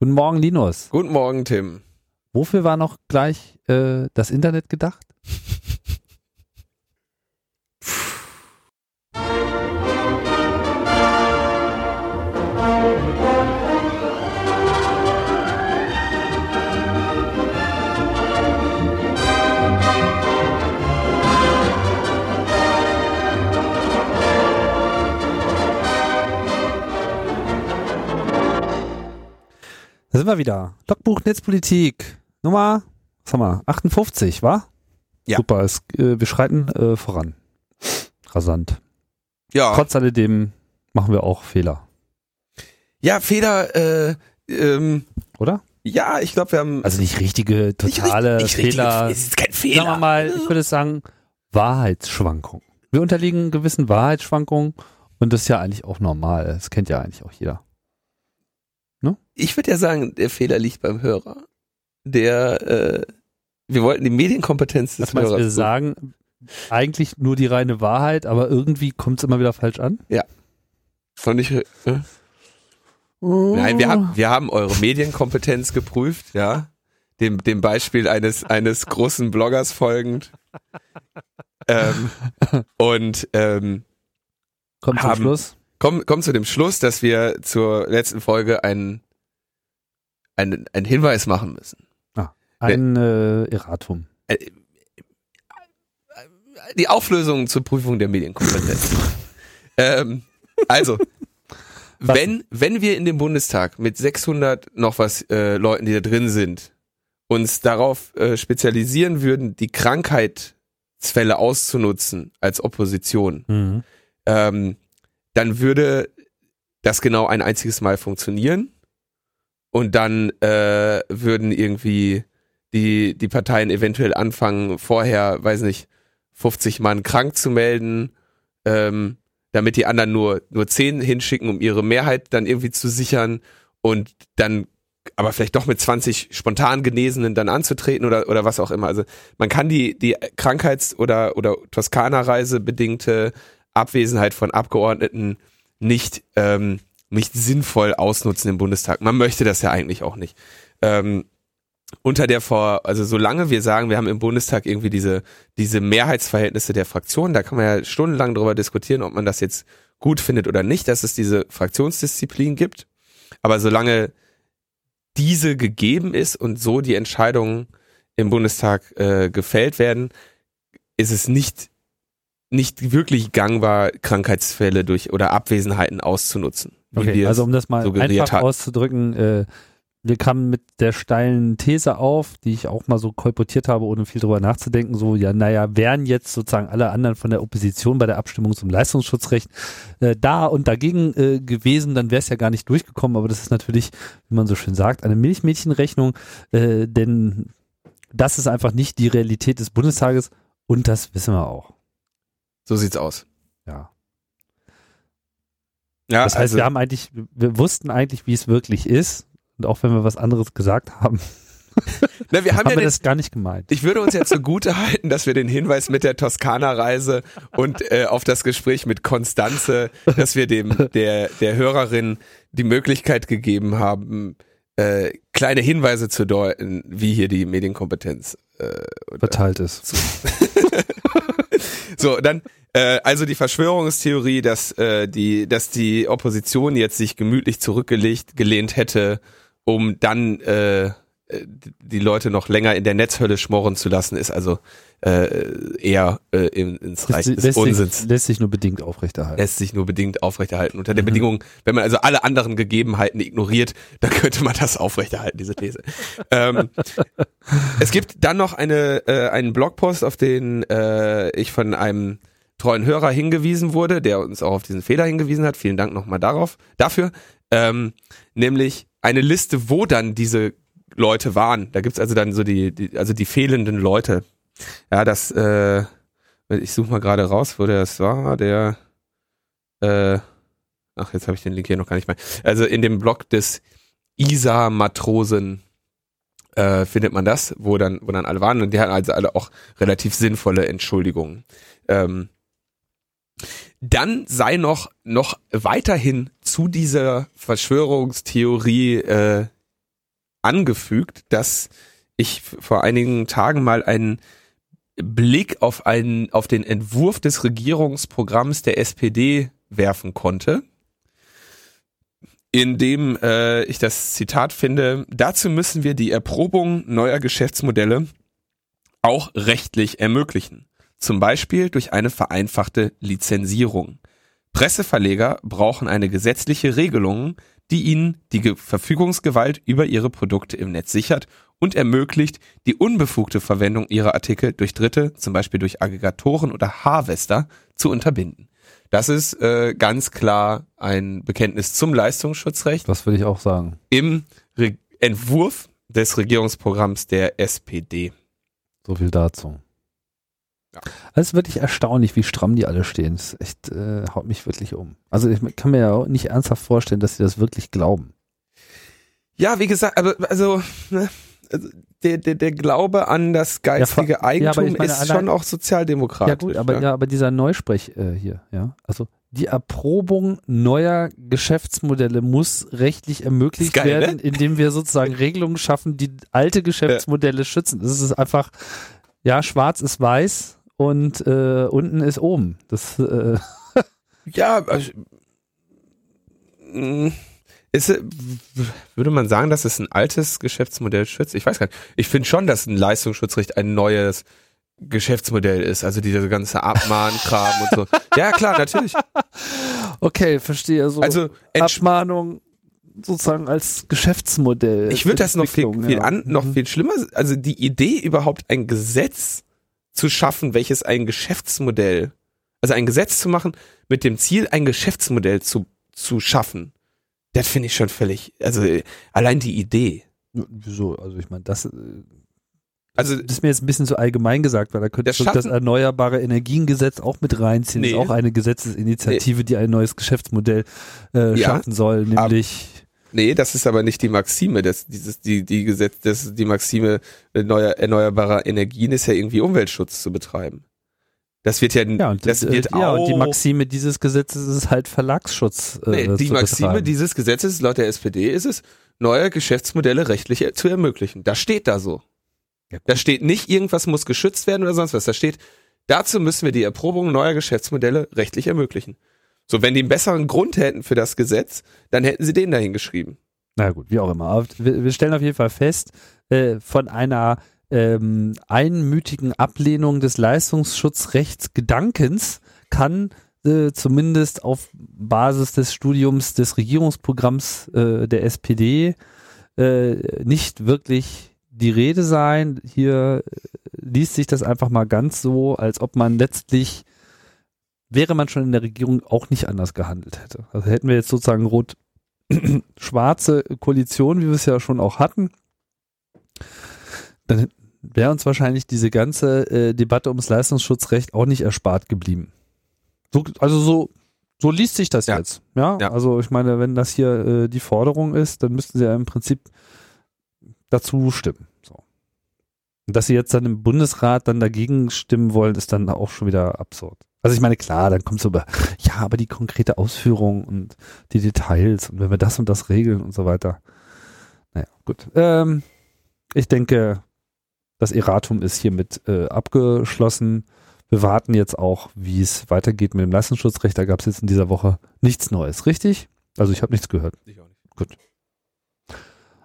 Guten Morgen, Linus. Guten Morgen, Tim. Wofür war noch gleich äh, das Internet gedacht? Sind wir wieder. Logbuch Netzpolitik. Nummer, was haben wir? 58, wa? Ja. Super, es, äh, wir schreiten äh, voran. Rasant. Ja, Trotz alledem machen wir auch Fehler, ja Fehler, äh, ähm, oder? ja, ich glaube, wir haben Also nicht richtige, totale nicht, nicht Fehler. Richtige, es ist kein Sagen wir Fehler. mal, ich würde sagen, Wahrheitsschwankungen. Wir unterliegen gewissen Wahrheitsschwankungen und das ist ja eigentlich auch normal. Das kennt ja eigentlich auch jeder. Ich würde ja sagen, der Fehler liegt beim Hörer. Der, äh, wir wollten die Medienkompetenz des Das meinst, Hörers. wir sagen eigentlich nur die reine Wahrheit, aber irgendwie kommt es immer wieder falsch an. Von ich, äh, Nein, wir haben, wir haben eure Medienkompetenz geprüft, ja. Dem, dem Beispiel eines, eines großen Bloggers folgend. Ähm, und ähm, Kommt zum haben- Schluss. Kommen komm zu dem Schluss, dass wir zur letzten Folge einen, einen, einen Hinweis machen müssen. Ein äh, Erratum. Die Auflösung zur Prüfung der Medienkompetenz. ähm, also, wenn, wenn wir in dem Bundestag mit 600 noch was äh, Leuten, die da drin sind, uns darauf äh, spezialisieren würden, die Krankheitsfälle auszunutzen als Opposition, Mhm. ähm, dann würde das genau ein einziges Mal funktionieren und dann äh, würden irgendwie die, die Parteien eventuell anfangen, vorher, weiß nicht, 50 Mann krank zu melden, ähm, damit die anderen nur, nur 10 hinschicken, um ihre Mehrheit dann irgendwie zu sichern und dann aber vielleicht doch mit 20 spontan Genesenen dann anzutreten oder, oder was auch immer. Also man kann die, die Krankheits- oder, oder Toskana-Reise bedingte Abwesenheit von Abgeordneten nicht, ähm, nicht sinnvoll ausnutzen im Bundestag. Man möchte das ja eigentlich auch nicht. Ähm, unter der Vor, also solange wir sagen, wir haben im Bundestag irgendwie diese, diese Mehrheitsverhältnisse der Fraktionen, da kann man ja stundenlang darüber diskutieren, ob man das jetzt gut findet oder nicht, dass es diese Fraktionsdisziplin gibt. Aber solange diese gegeben ist und so die Entscheidungen im Bundestag äh, gefällt werden, ist es nicht nicht wirklich gangbar, Krankheitsfälle durch oder Abwesenheiten auszunutzen. Okay, also um das mal einfach hatten. auszudrücken, äh, wir kamen mit der steilen These auf, die ich auch mal so kolportiert habe, ohne viel drüber nachzudenken, so, ja, naja, wären jetzt sozusagen alle anderen von der Opposition bei der Abstimmung zum Leistungsschutzrecht äh, da und dagegen äh, gewesen, dann wäre es ja gar nicht durchgekommen, aber das ist natürlich, wie man so schön sagt, eine Milchmädchenrechnung, äh, denn das ist einfach nicht die Realität des Bundestages und das wissen wir auch. So sieht's aus. Ja. Ja, Das heißt, also, wir haben eigentlich, wir wussten eigentlich, wie es wirklich ist. Und auch wenn wir was anderes gesagt haben, na, wir haben, haben ja wir den, das gar nicht gemeint. ich würde uns ja zugute halten, dass wir den Hinweis mit der Toskana-Reise und äh, auf das Gespräch mit Konstanze, dass wir dem der der Hörerin die Möglichkeit gegeben haben, äh, kleine Hinweise zu deuten, wie hier die Medienkompetenz äh, Verteilt ist. So, dann äh, also die Verschwörungstheorie, dass äh, die dass die Opposition jetzt sich gemütlich zurückgelegt gelehnt hätte, um dann äh, die Leute noch länger in der Netzhölle schmoren zu lassen, ist also äh, eher äh, in, ins Reich des lässt, Unsinns. sich, lässt sich nur bedingt aufrechterhalten. Lässt sich nur bedingt aufrechterhalten. Unter der Mhm. Bedingung, wenn man also alle anderen Gegebenheiten ignoriert, dann könnte man das aufrechterhalten, diese These. ähm, es gibt dann noch eine, äh, einen Blogpost, auf den äh, ich von einem treuen Hörer hingewiesen wurde, der uns auch auf diesen Fehler hingewiesen hat. Vielen Dank nochmal darauf, dafür. Ähm, nämlich eine Liste, wo dann diese Leute waren. Da gibt's also dann so die, die, also die fehlenden Leute. Ja, das, äh, ich suche mal gerade raus, wo der das war. Der, äh, ach, jetzt habe ich den Link hier noch gar nicht mehr. Also in dem Blog des ISA-Matrosen äh, findet man das, wo dann, wo dann alle waren. Und die hatten also alle auch relativ sinnvolle Entschuldigungen. Ähm, dann sei noch, noch weiterhin zu dieser Verschwörungstheorie äh, angefügt, dass ich vor einigen Tagen mal einen Blick auf einen, auf den Entwurf des Regierungsprogramms der SPD werfen konnte, in dem äh, ich das Zitat finde, dazu müssen wir die Erprobung neuer Geschäftsmodelle auch rechtlich ermöglichen. Zum Beispiel durch eine vereinfachte Lizenzierung. Presseverleger brauchen eine gesetzliche Regelung, die ihnen die Verfügungsgewalt über ihre Produkte im Netz sichert und ermöglicht die unbefugte Verwendung ihrer Artikel durch Dritte, zum Beispiel durch Aggregatoren oder Harvester, zu unterbinden. Das ist äh, ganz klar ein Bekenntnis zum Leistungsschutzrecht. Das würde ich auch sagen. Im Re Entwurf des Regierungsprogramms der SPD. So viel dazu. Ja. Es ist wirklich erstaunlich, wie stramm die alle stehen. Das echt, äh, haut mich wirklich um. Also ich kann mir ja auch nicht ernsthaft vorstellen, dass sie das wirklich glauben. Ja, wie gesagt, aber also, ne, also der, der, der Glaube an das geistige ja, Eigentum ja, meine, ist schon auch sozialdemokratisch. Ja gut, aber ja, ja aber dieser Neusprech äh, hier, ja, also die Erprobung neuer Geschäftsmodelle muss rechtlich ermöglicht geil, werden, ne? indem wir sozusagen Regelungen schaffen, die alte Geschäftsmodelle schützen. Das ist einfach, ja, schwarz ist weiß und äh, unten ist oben. Das äh ja, also, ist, würde man sagen, dass es ein altes Geschäftsmodell schützt? Ich weiß gar nicht. Ich finde schon, dass ein Leistungsschutzrecht ein neues Geschäftsmodell ist. Also diese ganze Abmahnkram und so. Ja, klar, natürlich. Okay, verstehe. So also Abmahnung sozusagen als Geschäftsmodell. Ich würde das noch viel, viel ja. an, noch mhm. viel schlimmer. Also die Idee überhaupt ein Gesetz zu schaffen, welches ein Geschäftsmodell, also ein Gesetz zu machen mit dem Ziel, ein Geschäftsmodell zu, zu schaffen. Das finde ich schon völlig, also allein die Idee. Wieso? Also ich meine, das, äh, also das ist mir jetzt ein bisschen zu allgemein gesagt, weil da könnte ich das Erneuerbare Energiengesetz auch mit reinziehen. Nee. Das ist auch eine Gesetzesinitiative, nee. die ein neues Geschäftsmodell äh, ja, schaffen soll, nämlich Nee, das ist aber nicht die Maxime. Das, dieses, die, die Gesetz, das, die Maxime neuer, erneuerbarer Energien ist ja irgendwie Umweltschutz zu betreiben. Das wird ja, ja und, das wird ja, auch, und die Maxime dieses Gesetzes ist halt Verlagsschutz. Äh, nee, die Maxime betreiben. dieses Gesetzes laut der SPD ist es, neue Geschäftsmodelle rechtlich zu ermöglichen. Das steht da so. Ja, da steht nicht, irgendwas muss geschützt werden oder sonst was. Da steht, dazu müssen wir die Erprobung neuer Geschäftsmodelle rechtlich ermöglichen. So, wenn die einen besseren Grund hätten für das Gesetz, dann hätten sie den dahin geschrieben. Na gut, wie auch immer. Wir, wir stellen auf jeden Fall fest, äh, von einer ähm, einmütigen Ablehnung des Leistungsschutzrechtsgedankens kann äh, zumindest auf Basis des Studiums des Regierungsprogramms äh, der SPD äh, nicht wirklich die Rede sein. Hier äh, liest sich das einfach mal ganz so, als ob man letztlich wäre man schon in der Regierung auch nicht anders gehandelt hätte. Also hätten wir jetzt sozusagen rot-schwarze Koalition, wie wir es ja schon auch hatten, dann wäre uns wahrscheinlich diese ganze äh, Debatte ums Leistungsschutzrecht auch nicht erspart geblieben. So, also so, so liest sich das ja. jetzt. Ja? ja? also ich meine, wenn das hier äh, die Forderung ist, dann müssten sie ja im Prinzip dazu stimmen. So. Und dass sie jetzt dann im Bundesrat dann dagegen stimmen wollen, ist dann auch schon wieder absurd. Also ich meine, klar, dann kommt so über, ja, aber die konkrete Ausführung und die Details und wenn wir das und das regeln und so weiter. Naja, gut. Ähm, ich denke, das Erratum ist hiermit äh, abgeschlossen. Wir warten jetzt auch, wie es weitergeht mit dem Leistungsschutzrecht. Da gab es jetzt in dieser Woche nichts Neues, richtig? Also ich habe nichts gehört. Ich auch nicht. Gut.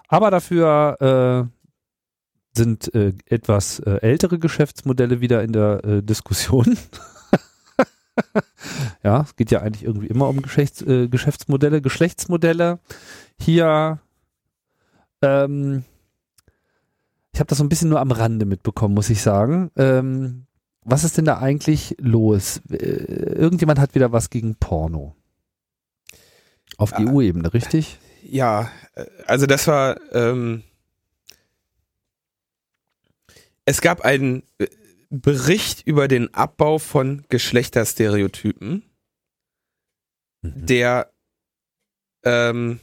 Aber dafür äh, sind äh, etwas äh, ältere Geschäftsmodelle wieder in der äh, Diskussion. ja, es geht ja eigentlich irgendwie immer um Geschäfts, äh, Geschäftsmodelle, Geschlechtsmodelle. Hier, ähm, ich habe das so ein bisschen nur am Rande mitbekommen, muss ich sagen. Ähm, was ist denn da eigentlich los? Äh, irgendjemand hat wieder was gegen Porno. Auf ja, EU-Ebene, richtig? Ja, äh, also das war, ähm, es gab einen äh, Bericht über den Abbau von Geschlechterstereotypen, mhm. der ähm,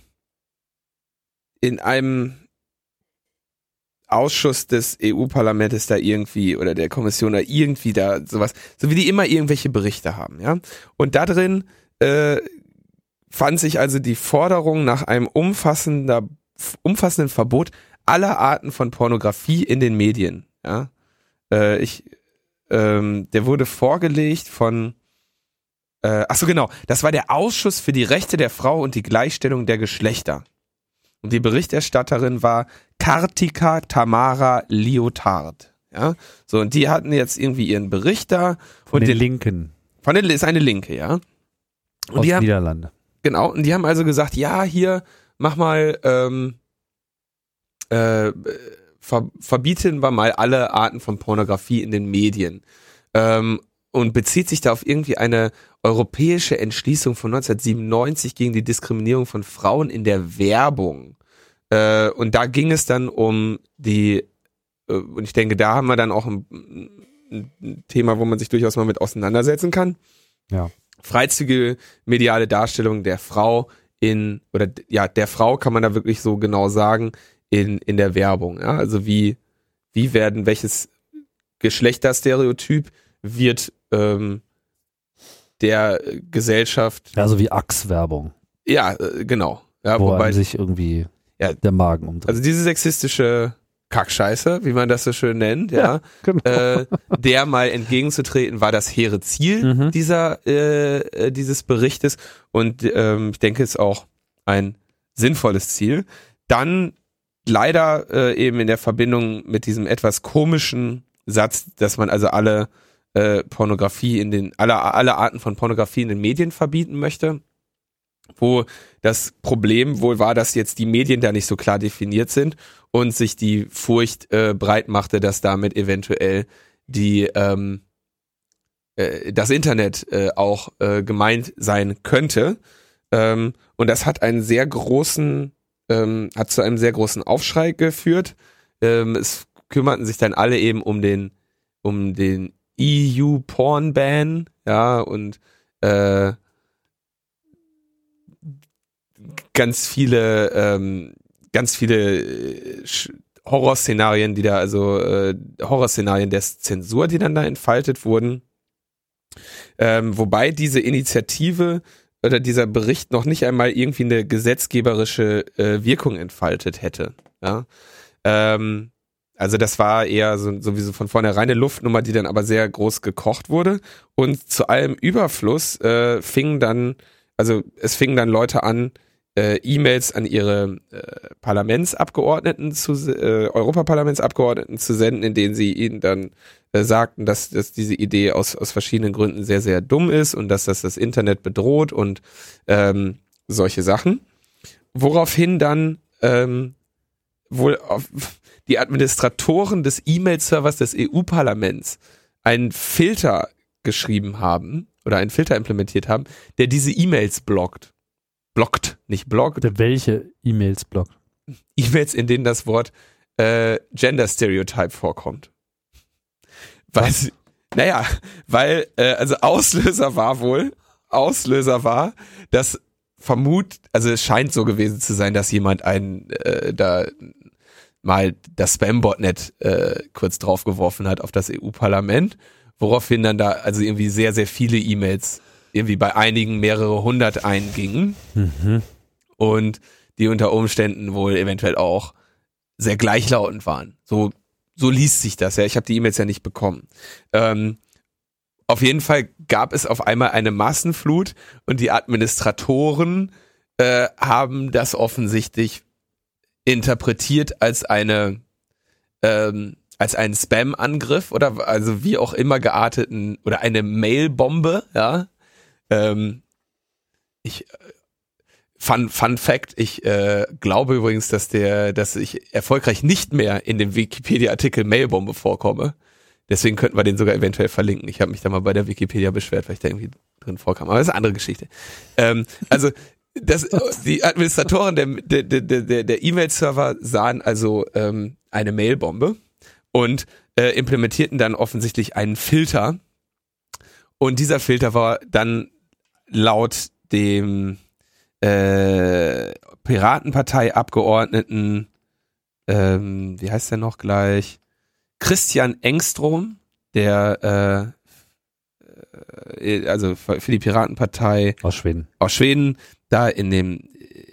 in einem Ausschuss des EU-Parlaments da irgendwie oder der Kommission da irgendwie da sowas, so wie die immer irgendwelche Berichte haben, ja. Und da drin äh, fand sich also die Forderung nach einem umfassender, umfassenden Verbot aller Arten von Pornografie in den Medien. Ja, äh, ich, ähm, der wurde vorgelegt von, äh, ach so genau, das war der Ausschuss für die Rechte der Frau und die Gleichstellung der Geschlechter. Und die Berichterstatterin war Kartika Tamara Liotard. Ja, so und die hatten jetzt irgendwie ihren Bericht da Von und den den, Linken von den ist eine Linke, ja. Und aus die haben, Niederlande. Genau, und die haben also gesagt, ja, hier, mach mal, ähm, äh, ver verbieten wir mal alle Arten von Pornografie in den Medien. Ähm, und bezieht sich da auf irgendwie eine europäische Entschließung von 1997 gegen die Diskriminierung von Frauen in der Werbung. Äh, und da ging es dann um die, äh, und ich denke, da haben wir dann auch ein, ein Thema, wo man sich durchaus mal mit auseinandersetzen kann Ja. freizügige mediale Darstellung der Frau in, oder ja, der Frau kann man da wirklich so genau sagen, in, in der Werbung. Ja? Also wie, wie werden, welches Geschlechterstereotyp wird ähm, der Gesellschaft, Ja, so wie Axe-Werbung, ja, äh, genau. Ja, wo wobei, sich irgendwie Ja. der Magen umdreht. also diese sexistische Kackscheiße, wie man das so schön nennt, ja, genau. äh, der mal entgegenzutreten, war das hehre Ziel Mhm. dieser äh, äh, dieses Berichtes und ähm, ich denke es ist auch ein sinnvolles Ziel. Dann leider äh, eben in der Verbindung mit diesem etwas komischen Satz, dass man also alle äh, Pornografie in den alle alle Arten von Pornografie in den Medien verbieten möchte, wo das Problem wohl war, dass jetzt die Medien da nicht so klar definiert sind und sich die Furcht äh, breit machte, dass damit eventuell die ähm, äh, das Internet äh, auch äh, gemeint sein könnte. Ähm, und das hat einen sehr großen, ähm, hat zu einem sehr großen Aufschrei geführt. Ähm, es kümmerten sich dann alle eben um den, um den EU Porn Ban, ja, und äh, ganz viele, ähm, ganz viele äh, Horrorszenarien, die da, also äh, Horrorszenarien der Zensur, die dann da entfaltet wurden. Ähm, wobei diese Initiative oder dieser Bericht noch nicht einmal irgendwie eine gesetzgeberische äh, Wirkung entfaltet hätte. Ja? Ähm, also das war eher so, sowieso von vornherein eine Luftnummer, die dann aber sehr groß gekocht wurde. Und zu allem Überfluss äh, fingen dann, also es fingen dann Leute an, äh, E-Mails an ihre äh, Parlamentsabgeordneten zu, äh, Europaparlamentsabgeordneten zu senden, in denen sie ihnen dann äh, sagten, dass, dass diese Idee aus, aus verschiedenen Gründen sehr, sehr dumm ist und dass das das Internet bedroht und ähm, solche Sachen. Woraufhin dann ähm, wohl auf die Administratoren des E-Mail-Servers des EU-Parlaments einen Filter geschrieben haben oder einen Filter implementiert haben, der diese E-Mails blockt. Blockt, nicht blockt. Welche E-Mails blockt. E-Mails, in denen das Wort äh, Gender Stereotype vorkommt. Weil, sie- naja, weil, äh, also Auslöser war wohl, Auslöser war, dass vermut, also es scheint so gewesen zu sein, dass jemand einen äh, da mal das Spam-Botnet äh, kurz draufgeworfen hat auf das EU-Parlament, woraufhin dann da also irgendwie sehr, sehr viele E-Mails irgendwie bei einigen mehrere hundert eingingen Mhm. und die unter Umständen wohl eventuell auch sehr gleichlautend waren. So, so liest sich das ja. Ich habe die E-Mails ja nicht bekommen. Ähm, auf jeden Fall gab es auf einmal eine Massenflut und die Administratoren äh, haben das offensichtlich interpretiert als eine ähm, als einen Spam-Angriff oder also wie auch immer gearteten oder eine Mail-Bombe, ja. Ähm, ich Fun, Fun Fact, ich äh, glaube übrigens, dass der, dass ich erfolgreich nicht mehr in dem Wikipedia-Artikel Mailbombe vorkomme. Deswegen könnten wir den sogar eventuell verlinken. Ich habe mich da mal bei der Wikipedia beschwert, weil ich da irgendwie drin vorkam. Aber das ist eine andere Geschichte. Ähm, also das, die Administratoren der, der, der, der, E-Mail-Server sahen also ähm, eine Mailbombe und äh, implementierten dann offensichtlich einen Filter. Und dieser Filter war dann laut dem äh, Piratenpartei-Abgeordneten, ähm, wie heißt der noch gleich? Christian Engstrom, der äh, äh, also für die Piratenpartei Aus Schweden. aus Schweden da in dem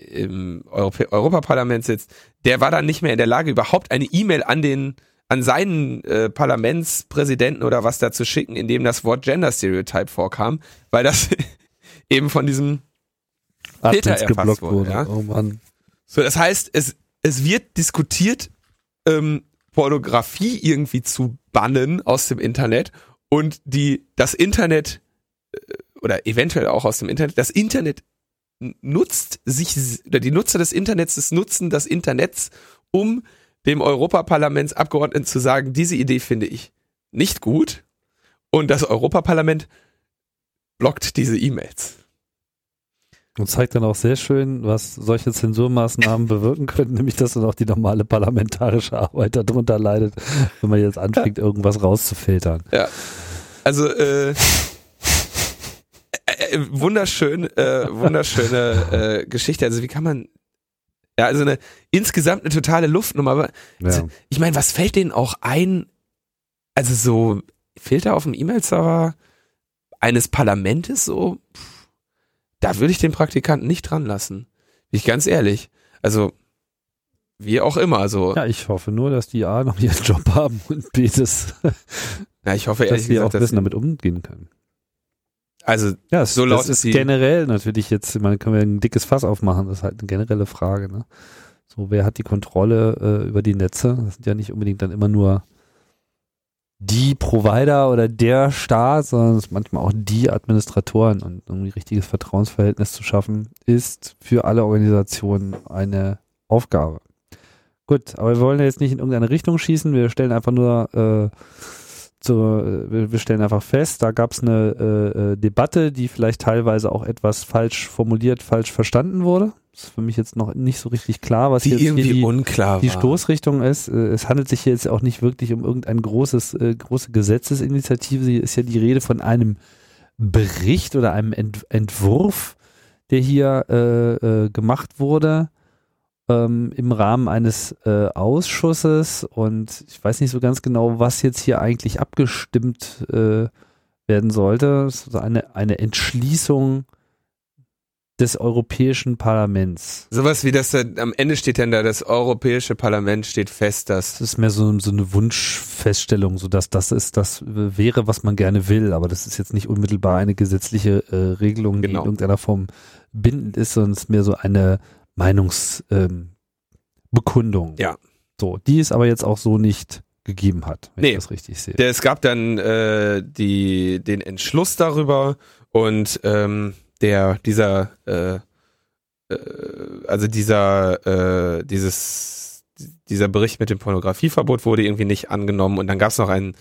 im Europä Europaparlament sitzt, der war dann nicht mehr in der Lage, überhaupt eine E-Mail an den an seinen äh, Parlamentspräsidenten oder was da zu schicken, in dem das Wort Gender Stereotype vorkam, weil das eben von diesem Erfasst wurde. wurde. Ja? Oh Mann. So, das heißt, es, es wird diskutiert, ähm, Pornografie irgendwie zu bannen aus dem Internet und die das Internet äh, oder eventuell auch aus dem Internet, das Internet nutzt sich oder die Nutzer des Internets nutzen das Internet, um dem Europaparlamentsabgeordneten zu sagen, diese Idee finde ich nicht gut und das Europaparlament blockt diese E-Mails. Und zeigt dann auch sehr schön, was solche Zensurmaßnahmen bewirken können, nämlich dass dann auch die normale parlamentarische Arbeit darunter leidet, wenn man jetzt anfängt, irgendwas rauszufiltern. Ja. Also äh, äh, äh wunderschön, äh, wunderschöne äh, Geschichte. Also wie kann man ja, also eine insgesamt eine totale Luftnummer. Aber ja. ich meine, was fällt denen auch ein? Also so Filter auf dem E-Mail-Server eines Parlamentes so, pff, da würde ich den Praktikanten nicht dran lassen. Bin ich ganz ehrlich. Also wie auch immer so. Ja, ich hoffe nur, dass die A noch ihren Job haben und B, dass, ja, ich hoffe, dass sie gesagt, auch wissen, damit umgehen können. Also ja, so laut das ist die generell natürlich jetzt, man kann wir ein dickes Fass aufmachen, das ist halt eine generelle Frage. Ne? So, wer hat die Kontrolle äh, über die Netze? Das sind ja nicht unbedingt dann immer nur die Provider oder der Staat, sondern manchmal auch die Administratoren und um ein richtiges Vertrauensverhältnis zu schaffen, ist für alle Organisationen eine Aufgabe. Gut, aber wir wollen jetzt nicht in irgendeine Richtung schießen, wir stellen einfach nur äh, so, äh, wir stellen einfach fest, da gab es eine äh, äh, Debatte, die vielleicht teilweise auch etwas falsch formuliert, falsch verstanden wurde. Ist für mich jetzt noch nicht so richtig klar, was die jetzt irgendwie hier die, unklar die Stoßrichtung ist. Äh, es handelt sich hier jetzt auch nicht wirklich um irgendein großes, äh, große Gesetzesinitiative. Hier ist ja die Rede von einem Bericht oder einem Ent Entwurf, der hier äh, äh, gemacht wurde ähm, im Rahmen eines Ausschusses und ich weiß nicht so ganz genau, was jetzt hier eigentlich abgestimmt werden sollte. Es ist eine, eine Entschließung des Europäischen Parlaments. Sowas wie das, am Ende steht dann da, das Europäische Parlament steht fest, dass. Das ist mehr so, so eine Wunschfeststellung, so dass das ist, das wäre, was man gerne will, aber das ist jetzt nicht unmittelbar eine gesetzliche äh, Regelung, genau. die in irgendeiner Form bindend ist, sondern es ist mehr so eine, Meinungsbekundung. Ähm, ja. So, die es aber jetzt auch so nicht gegeben hat, wenn nee. ich das richtig sehe. Der, es gab dann äh, die, den Entschluss darüber und ähm, der dieser äh, äh, also dieser äh, dieses dieser Bericht mit dem Pornografieverbot wurde irgendwie nicht angenommen. Und dann gab es noch einen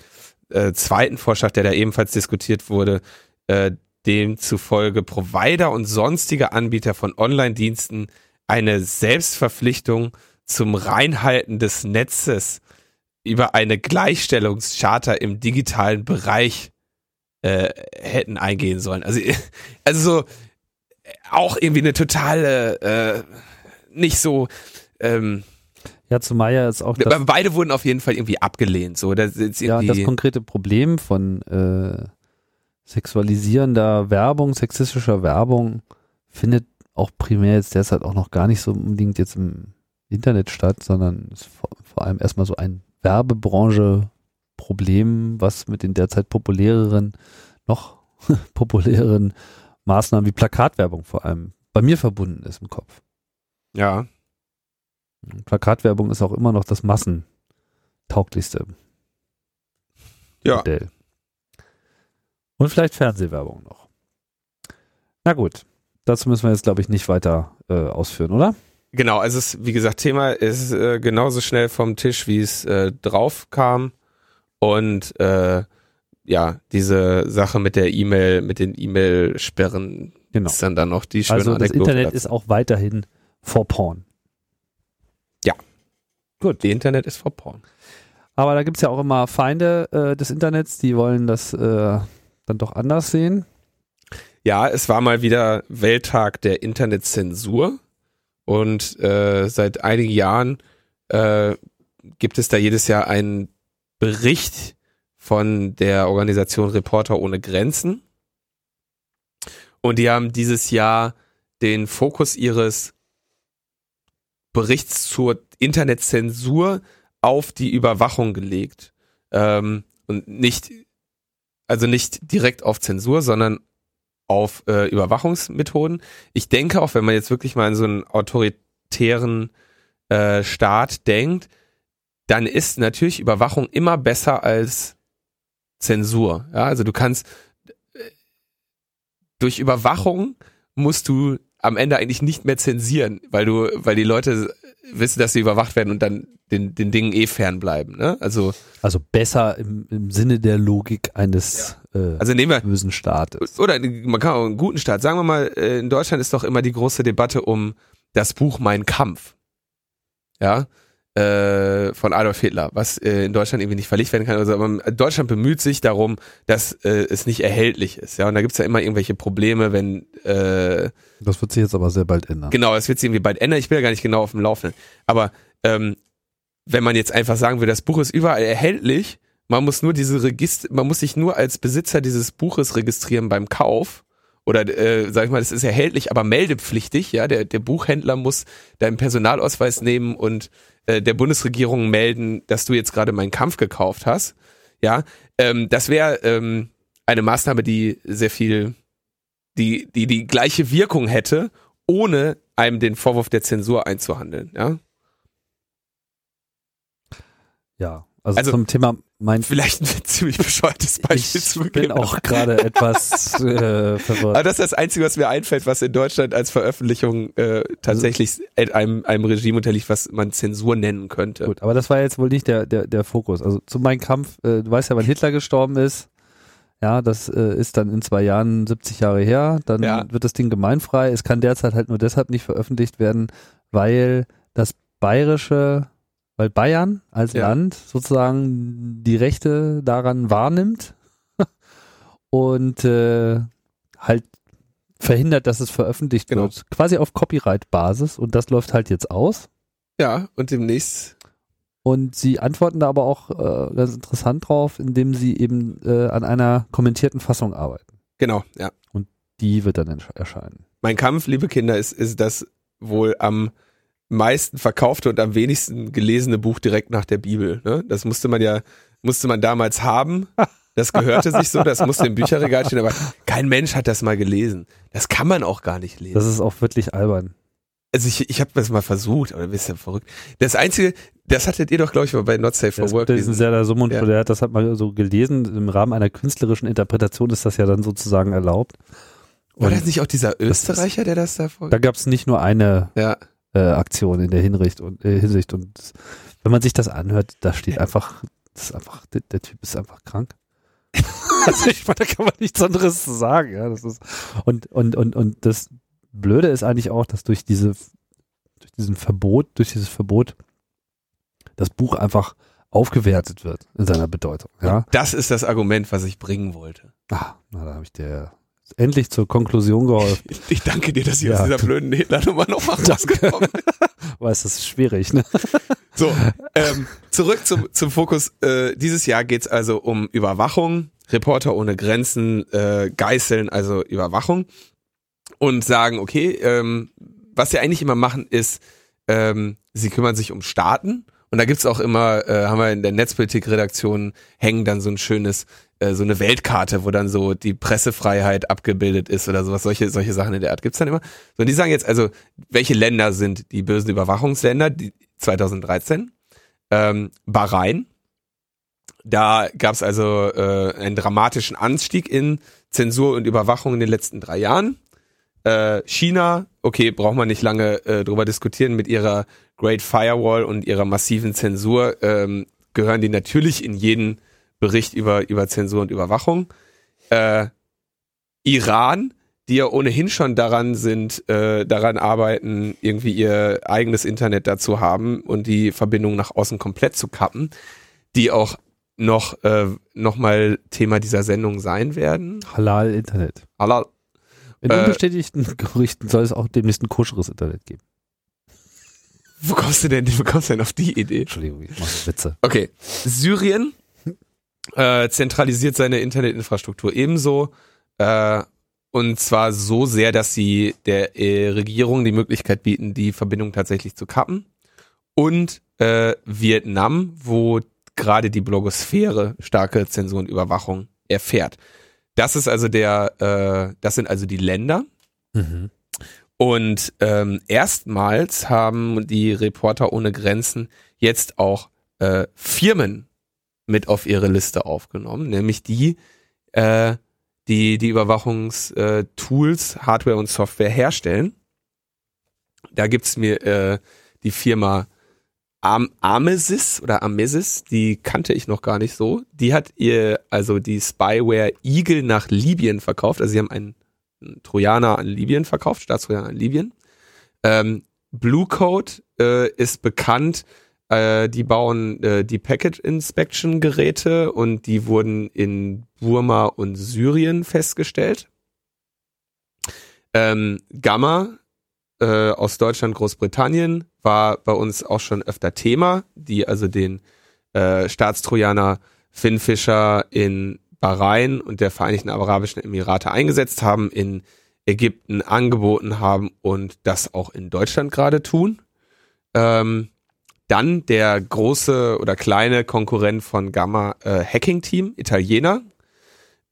äh, zweiten Vorschlag, der da ebenfalls diskutiert wurde, äh, demzufolge Provider und sonstige Anbieter von Online-Diensten eine Selbstverpflichtung zum Reinhalten des Netzes über eine Gleichstellungscharta im digitalen Bereich äh, hätten eingehen sollen. Also, also so auch irgendwie eine totale äh, nicht so ähm, ja, zumal ja ist auch das, beide wurden auf jeden Fall irgendwie abgelehnt. So, das ist ja, das konkrete Problem von äh, sexualisierender Werbung, sexistischer Werbung findet auch primär jetzt derzeit auch noch gar nicht so unbedingt jetzt im Internet statt, sondern ist vor, vor allem erstmal so ein Werbebranche-Problem, was mit den derzeit populäreren, noch populäreren Maßnahmen wie Plakatwerbung vor allem bei mir verbunden ist im Kopf. Ja. Plakatwerbung ist auch immer noch das massentauglichste ja. Modell. Und vielleicht Fernsehwerbung noch. Na gut, dazu müssen wir jetzt, glaube ich, nicht weiter äh, ausführen, oder? Genau, also es ist, wie gesagt, Thema ist äh, genauso schnell vom Tisch, wie es äh, drauf kam. Und äh, ja, diese Sache mit der E-Mail, mit den E-Mail-Sperren genau. ist dann dann noch die schöne Also das Anekdote Internet dazu. ist auch weiterhin vor Porn. Ja. Gut. Die Internet ist vor Porn. Aber da gibt es ja auch immer Feinde äh, des Internets, die wollen das äh, dann doch anders sehen. Ja, es war mal wieder Welttag der Internetzensur und äh, seit einigen Jahren äh, gibt es da jedes Jahr einen Bericht von der Organisation Reporter ohne Grenzen. Und die haben dieses Jahr den Fokus ihres Berichts zur Internetzensur auf die Überwachung gelegt. Ähm, und nicht, also nicht direkt auf Zensur, sondern auf äh, Überwachungsmethoden. Ich denke auch, wenn man jetzt wirklich mal an so einen autoritären äh, Staat denkt, dann ist natürlich Überwachung immer besser als Zensur. Ja, also du kannst äh, durch Überwachung musst du am Ende eigentlich nicht mehr zensieren, weil du, weil die Leute wissen, dass sie überwacht werden und dann den, den Dingen eh fernbleiben. Ne? Also, also besser im, im Sinne der Logik eines ja. äh, also nehmen wir, bösen Staates. Oder man kann auch einen guten Staat. Sagen wir mal, äh, in Deutschland ist doch immer die große Debatte um das Buch Mein Kampf. Ja, äh, von Adolf Hitler, was äh, in Deutschland irgendwie nicht verlegt werden kann. Also, aber Deutschland bemüht sich darum, dass äh, es nicht erhältlich ist. Ja, und da gibt's ja immer irgendwelche Probleme, wenn äh, Das wird sich jetzt aber sehr bald ändern. Genau, das wird sich irgendwie bald ändern. Ich bin ja gar nicht genau auf dem Laufenden. Aber ähm, wenn man jetzt einfach sagen will, das Buch ist überall erhältlich, man muss nur diese Register, man muss sich nur als Besitzer dieses Buches registrieren beim Kauf oder äh, sag ich mal, das ist erhältlich, aber meldepflichtig, ja, der, der Buchhändler muss deinen Personalausweis nehmen und äh, der Bundesregierung melden, dass du jetzt gerade meinen Kampf gekauft hast. Ja, ähm, das wäre ähm, eine Maßnahme, die sehr viel, die, die die gleiche Wirkung hätte, ohne einem den Vorwurf der Zensur einzuhandeln, ja. Ja, also, also, zum Thema mein vielleicht ein ziemlich bescheuertes Beispiel ich zu Ich bin auch gerade etwas äh, verwirrt. Aber das ist das Einzige, was mir einfällt, was in Deutschland als Veröffentlichung äh, tatsächlich also, einem, einem Regime unterliegt, was man Zensur nennen könnte. Gut, aber das war jetzt wohl nicht der, der, der Fokus. Also zu meinem Kampf, äh, du weißt ja, wann Hitler gestorben ist. Ja, das äh, ist dann in zwei Jahren 70 Jahre her. Dann ja. wird das Ding gemeinfrei. Es kann derzeit halt nur deshalb nicht veröffentlicht werden, weil das bayerische weil Bayern als ja. Land sozusagen die Rechte daran wahrnimmt und äh, halt verhindert, dass es veröffentlicht genau. wird. Quasi auf Copyright-Basis und das läuft halt jetzt aus. Ja, und demnächst. Und sie antworten da aber auch äh, ganz interessant drauf, indem sie eben äh, an einer kommentierten Fassung arbeiten. Genau, ja. Und die wird dann erscheinen. Mein Kampf, liebe Kinder, ist, ist das wohl am meisten verkaufte und am wenigsten gelesene Buch direkt nach der Bibel. Ne? Das musste man ja, musste man damals haben. Das gehörte sich so, das musste im Bücherregal stehen, aber kein Mensch hat das mal gelesen. Das kann man auch gar nicht lesen. Das ist auch wirklich albern. Also ich, ich habe das mal versucht, aber du bist ja verrückt. Das Einzige, das hattet ihr doch, glaube ich, mal bei Not Safe for das Work. Das ist Summund, ja. der hat das hat mal so gelesen. Im Rahmen einer künstlerischen Interpretation ist das ja dann sozusagen erlaubt. War das nicht auch dieser Österreicher, der das da vor? Da gab es nicht nur eine ja äh, Aktion in der Hinricht und, äh, Hinsicht. Und wenn man sich das anhört, da steht einfach, das ist einfach, der, der Typ ist einfach krank. also ich meine, da kann man nichts anderes zu sagen. Ja, das ist, und, und, und, und das Blöde ist eigentlich auch, dass durch diese, durch diesen Verbot, durch dieses Verbot, das Buch einfach aufgewertet wird in seiner Bedeutung. Ja? Das ist das Argument, was ich bringen wollte. Ah, na, da habe ich dir endlich zur Konklusion geholfen. Ich danke dir, dass ich ja. aus dieser blöden Hitler-Nummer nochmal rausgekommen bin. Weiß, das ist schwierig, ne? So, ähm, zurück zum, zum Fokus. Äh, dieses Jahr geht's also um Überwachung, Reporter ohne Grenzen, äh, Geißeln, also Überwachung. Und sagen, okay, ähm, was sie eigentlich immer machen, ist, ähm, sie kümmern sich um Staaten. Und da gibt's auch immer, äh, haben wir in der Netzpolitik-Redaktion, hängen dann so ein schönes äh, so eine Weltkarte, wo dann so die Pressefreiheit abgebildet ist oder sowas, solche, solche Sachen in der Art gibt's dann immer. So, und die sagen jetzt also, welche Länder sind die bösen Überwachungsländer, die 2013? Ähm, Bahrain. Da gab's also äh, einen dramatischen Anstieg in Zensur und Überwachung in den letzten drei Jahren. Äh, China, okay, braucht man nicht lange äh, drüber diskutieren, mit ihrer Great Firewall und ihrer massiven Zensur ähm, gehören die natürlich in jeden Bericht über, über Zensur und Überwachung. Äh, Iran, die ja ohnehin schon daran sind, äh, daran arbeiten, irgendwie ihr eigenes Internet dazu haben und die Verbindung nach außen komplett zu kappen, die auch noch, äh, noch mal Thema dieser Sendung sein werden. Halal Internet. Halal. In äh, unbestätigten Gerüchten soll es auch demnächst ein koscheres Internet geben. Wo kommst du denn, wo kommst du denn auf die Idee? Entschuldigung, ich mache Witze. Okay. Syrien äh, zentralisiert seine Internetinfrastruktur ebenso. Äh, und zwar so sehr, dass sie der äh, Regierung die Möglichkeit bieten, die Verbindung tatsächlich zu kappen. Und äh, Vietnam, wo gerade die Blogosphäre starke Zensur und Überwachung erfährt. Das ist also der, äh, das sind also die Länder. Mhm. Und ähm, erstmals haben die Reporter ohne Grenzen jetzt auch äh, Firmen mit auf ihre Liste aufgenommen, nämlich die, äh, die die Überwachungstools, Hardware und Software herstellen. Da gibt's mir äh, die Firma Am Amesis oder Amesis, die kannte ich noch gar nicht so. Die hat ihr also die Spyware Eagle nach Libyen verkauft. Also sie haben einen Trojaner an Libyen verkauft, Staatstrojaner an Libyen. Ähm, Blue äh, ist bekannt, äh, die bauen äh, die Packet Inspection Geräte und die wurden in Burma und Syrien festgestellt. Ähm, Gamma äh, aus Deutschland, Großbritannien war bei uns auch schon öfter Thema, die also den äh, Staatstrojaner Finn Fischer in Bahrain und der Vereinigten Arabischen Emirate eingesetzt haben, in Ägypten angeboten haben und das auch in Deutschland gerade tun. Ähm, dann der große oder kleine Konkurrent von Gamma äh, Hacking Team, Italiener,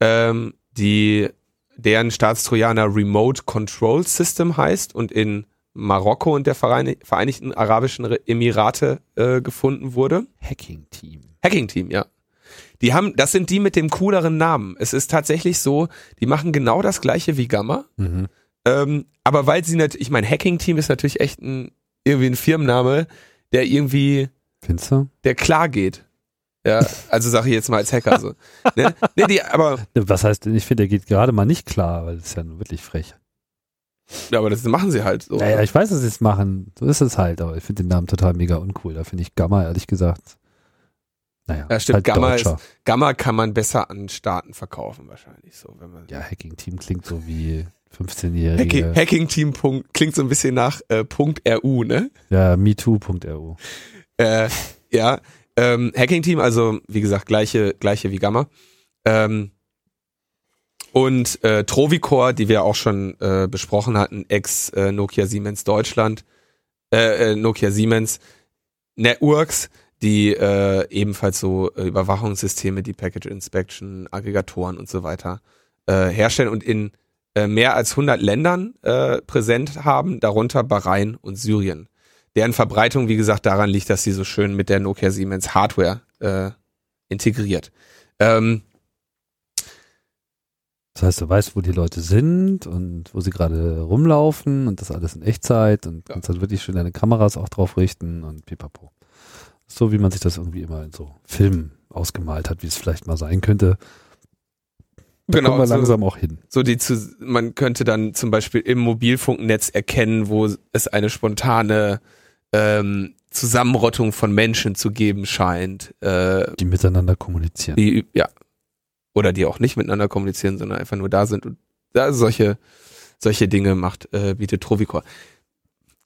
ähm, die deren Staatstrojaner Remote Control System heißt und in Marokko und der Vereinigten Arabischen Emirate äh, gefunden wurde. Hacking Team. Hacking Team, ja. Die haben, das sind die mit dem cooleren Namen. Es ist tatsächlich so, die machen genau das gleiche wie Gamma. Mhm. Ähm, aber weil sie natürlich, ich meine, Hacking Team ist natürlich echt ein, irgendwie ein Firmenname, der irgendwie, Findest du? der klar geht. Ja, also sage ich jetzt mal als Hacker so. ne? Ne, die, aber, Was heißt denn, ich finde, der geht gerade mal nicht klar, weil das ist ja nun wirklich frech. ja, aber das machen sie halt so. Naja, ich weiß, dass sie es machen. So ist es halt, aber ich finde den Namen total mega uncool. Da finde ich Gamma, ehrlich gesagt. Naja, Ja, stimmt, halt Gamma Deutscher. Gamma kann man besser an Staaten verkaufen wahrscheinlich so, wenn man Ja, Hacking Team klingt so wie Hacking, 15-jährige. Hacking Team Punkt, klingt so ein bisschen nach äh, .ru, ne? Ja, MeToo.ru. Äh, ja, ähm, Hacking Team, also wie gesagt, gleiche, gleiche wie Gamma. Ähm, und äh, Trovicore, die wir auch schon äh, besprochen hatten, ex äh, Nokia Siemens Deutschland, äh, äh, Nokia Siemens Networks, die äh, ebenfalls so äh, Überwachungssysteme, die Package Inspection, Aggregatoren und so weiter äh, herstellen und in äh, mehr als 100 Ländern äh, präsent haben, darunter Bahrain und Syrien. Deren Verbreitung, wie gesagt, daran liegt, dass sie so schön mit der Nokia Siemens Hardware äh, integriert. Ähm, Das heißt, du weißt, wo die Leute sind und wo sie gerade rumlaufen und das alles in Echtzeit und Ja. kannst dann wirklich schön deine Kameras auch drauf richten und pipapo. So wie man sich das irgendwie immer in so Filmen ausgemalt hat, wie es vielleicht mal sein könnte. Da Genau, kommen wir so- langsam auch hin. so die zu, man könnte dann zum Beispiel im Mobilfunknetz erkennen, wo es eine spontane ähm, Zusammenrottung von Menschen zu geben scheint. Äh, Die miteinander kommunizieren. die, ja. Oder die auch nicht miteinander kommunizieren, sondern einfach nur da sind und da solche, solche Dinge macht, äh, bietet Trovicore.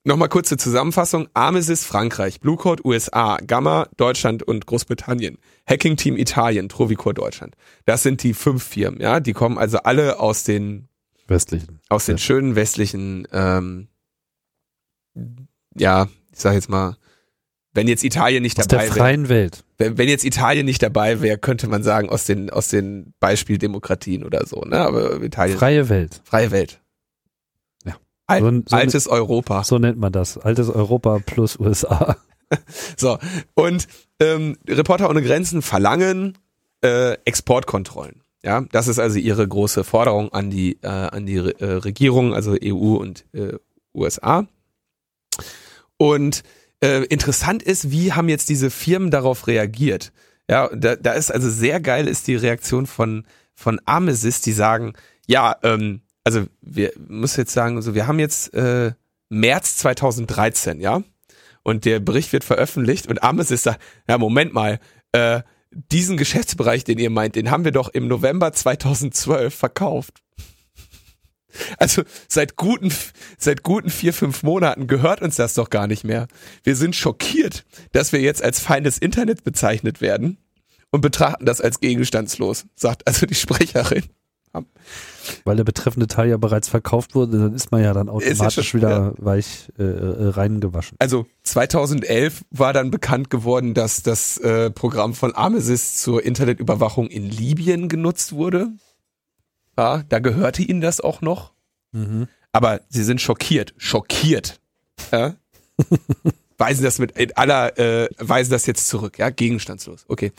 Nochmal kurze Zusammenfassung. Amesis Frankreich, Bluecode USA, Gamma Deutschland und Großbritannien, Hacking Team Italien, Trovicore Deutschland. Das sind die fünf Firmen, ja. Die kommen also alle aus den Westlichen. aus den Ja. schönen westlichen, ähm, ja, ich sag jetzt mal, wenn jetzt Italien nicht Aus der dabei wäre, freien Welt. wenn, wenn jetzt Italien nicht dabei wäre, könnte man sagen aus den aus den Beispieldemokratien oder so, ne? Aber Italien Freie Welt. freie Welt. Al So so altes Europa. So nennt man das. Altes Europa plus USA. So und ähm, Reporter ohne Grenzen verlangen äh, Exportkontrollen. Ja, das ist also ihre große Forderung an die äh, an die Re- äh, Regierung, also EU und äh, USA. Und äh, interessant ist, wie haben jetzt diese Firmen darauf reagiert? Ja, da, da ist also sehr geil ist die Reaktion von von Amesis, die sagen, ja, ähm, also wir muss jetzt sagen, so wir haben jetzt äh, März 2013, ja, und der Bericht wird veröffentlicht und Amesis sagt, ja Moment mal, äh, diesen Geschäftsbereich, den ihr meint, den haben wir doch im November 2012 verkauft. Also seit guten, seit guten vier, fünf Monaten gehört uns das doch gar nicht mehr. Wir sind schockiert, dass wir jetzt als Feind des Internets bezeichnet werden und betrachten das als gegenstandslos, sagt also die Sprecherin. Weil der betreffende Teil ja bereits verkauft wurde, dann ist man ja dann automatisch schon, wieder ja. weich äh, äh, reingewaschen. Also 2011 war dann bekannt geworden, dass das äh, Programm von Amesis zur Internetüberwachung in Libyen genutzt wurde. Ja, da gehörte ihnen das auch noch. Mhm. Aber sie sind schockiert, schockiert. Ja? weisen das mit in aller, äh, weisen das jetzt zurück, ja, gegenstandslos. Okay.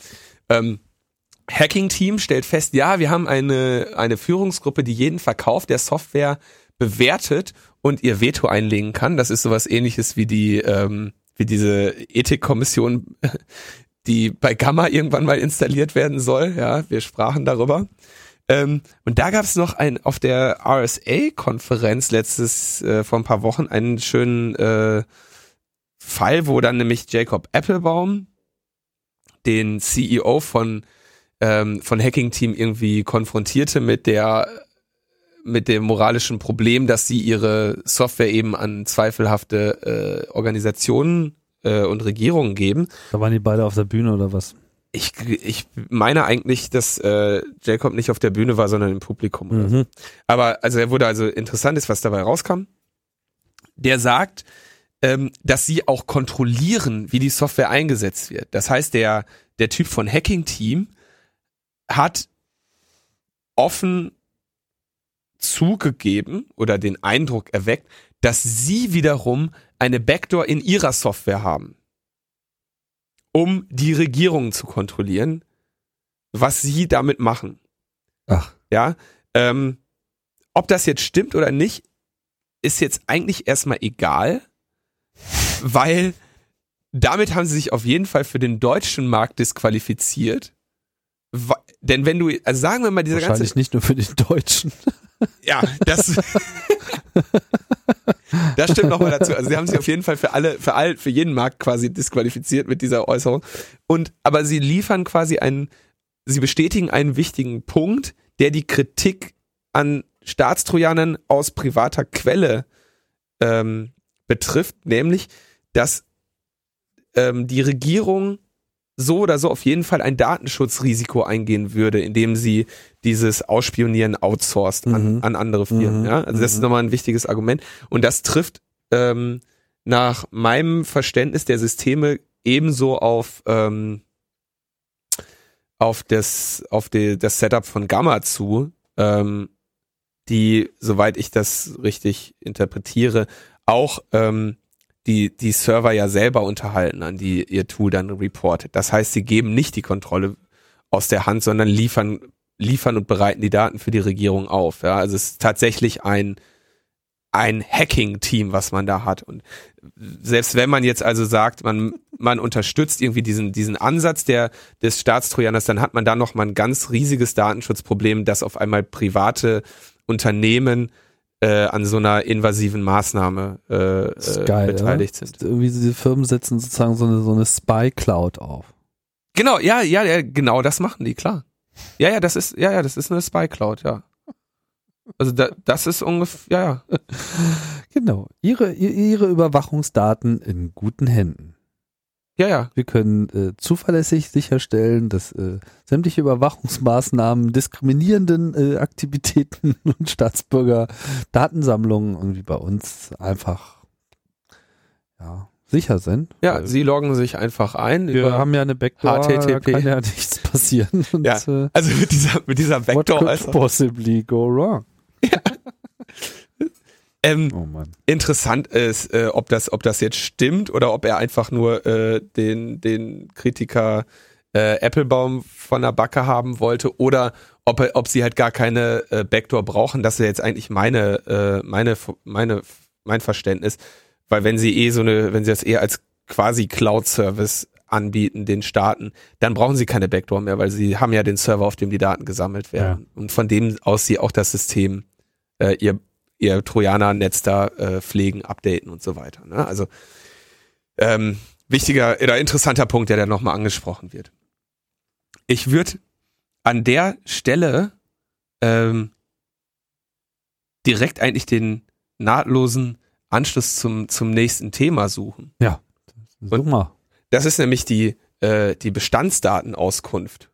Ähm, Hacking-Team stellt fest, ja, wir haben eine, eine Führungsgruppe, die jeden Verkauf der Software bewertet und ihr Veto einlegen kann. Das ist sowas ähnliches wie die, ähm, wie diese Ethikkommission, die bei Gamma irgendwann mal installiert werden soll. Ja, wir sprachen darüber. Ähm, und da gab es noch ein auf der RSA-Konferenz letztes äh, vor ein paar Wochen einen schönen äh, Fall, wo dann nämlich Jacob Applebaum den CEO von ähm, von Hacking Team irgendwie konfrontierte mit der mit dem moralischen Problem, dass sie ihre Software eben an zweifelhafte äh, Organisationen äh, und Regierungen geben. Da waren die beide auf der Bühne oder was? Ich, ich meine eigentlich, dass äh, Jacob nicht auf der Bühne war, sondern im Publikum. Mhm. So. Aber also er wurde also interessant ist, was dabei rauskam. Der sagt, ähm, dass sie auch kontrollieren, wie die Software eingesetzt wird. Das heißt, der der Typ von Hacking Team hat offen zugegeben oder den Eindruck erweckt, dass sie wiederum eine Backdoor in ihrer Software haben, um die Regierung zu kontrollieren, was sie damit machen. Ach. Ja, ähm, ob das jetzt stimmt oder nicht, ist jetzt eigentlich erstmal egal, weil damit haben sie sich auf jeden Fall für den deutschen Markt disqualifiziert denn wenn du, also sagen wir mal, dieser Wahrscheinlich ganze. nicht nur für den Deutschen. Ja, das. das stimmt nochmal dazu. Also sie haben sich auf jeden Fall für alle, für all, für jeden Markt quasi disqualifiziert mit dieser Äußerung. Und, aber sie liefern quasi einen, sie bestätigen einen wichtigen Punkt, der die Kritik an Staatstrojanern aus privater Quelle ähm, betrifft, nämlich, dass ähm, die Regierung so oder so auf jeden Fall ein Datenschutzrisiko eingehen würde, indem sie dieses Ausspionieren outsourced an, mhm. an andere Firmen. Mhm. Ja? Also das ist mhm. nochmal ein wichtiges Argument. Und das trifft ähm, nach meinem Verständnis der Systeme ebenso auf ähm, auf das auf die, das Setup von Gamma zu, ähm, die, soweit ich das richtig interpretiere, auch ähm, die, die Server ja selber unterhalten, an die ihr Tool dann reportet. Das heißt, sie geben nicht die Kontrolle aus der Hand, sondern liefern, liefern und bereiten die Daten für die Regierung auf. Ja, also es ist tatsächlich ein, ein Hacking-Team, was man da hat. Und selbst wenn man jetzt also sagt, man, man unterstützt irgendwie diesen, diesen Ansatz der, des Staatstrojaners, dann hat man da noch mal ein ganz riesiges Datenschutzproblem, dass auf einmal private Unternehmen äh, an so einer invasiven Maßnahme äh, äh geil, beteiligt oder? sind. Irgendwie diese Firmen setzen sozusagen so eine, so eine Spy-Cloud auf. Genau, ja, ja, ja, genau das machen die, klar. Ja, ja, das ist, ja, ja, das ist eine Spy-Cloud, ja. Also da, das ist ungefähr, ja, ja. Genau. Ihre, ihre Überwachungsdaten in guten Händen. Ja, ja. Wir können äh, zuverlässig sicherstellen, dass äh, sämtliche Überwachungsmaßnahmen, diskriminierenden äh, Aktivitäten und Staatsbürger Datensammlungen irgendwie bei uns einfach ja, sicher sind. Ja, sie loggen sich einfach ein. Wir haben ja eine Backdoor, HTTP. da kann ja nichts passieren. Und, ja, äh, also mit dieser, mit dieser Backdoor. What could also, possibly go wrong? Ja. Ähm, oh interessant ist, äh, ob das, ob das jetzt stimmt oder ob er einfach nur äh, den, den Kritiker äh, Applebaum von der Backe haben wollte oder ob, er, ob sie halt gar keine äh, Backdoor brauchen. Das ist jetzt eigentlich meine, äh, meine, meine, mein Verständnis, weil wenn sie eh so eine, wenn sie das eher als quasi Cloud-Service anbieten den Staaten, dann brauchen sie keine Backdoor mehr, weil sie haben ja den Server, auf dem die Daten gesammelt werden. Ja. Und von dem aus sie auch das System äh, ihr ihr Trojaner-Netz da äh, pflegen, updaten und so weiter. Ne? Also ähm, wichtiger oder interessanter Punkt, der da nochmal angesprochen wird. Ich würde an der Stelle ähm, direkt eigentlich den nahtlosen Anschluss zum, zum nächsten Thema suchen. Ja, such mal. Das ist nämlich die, äh, die Bestandsdatenauskunft.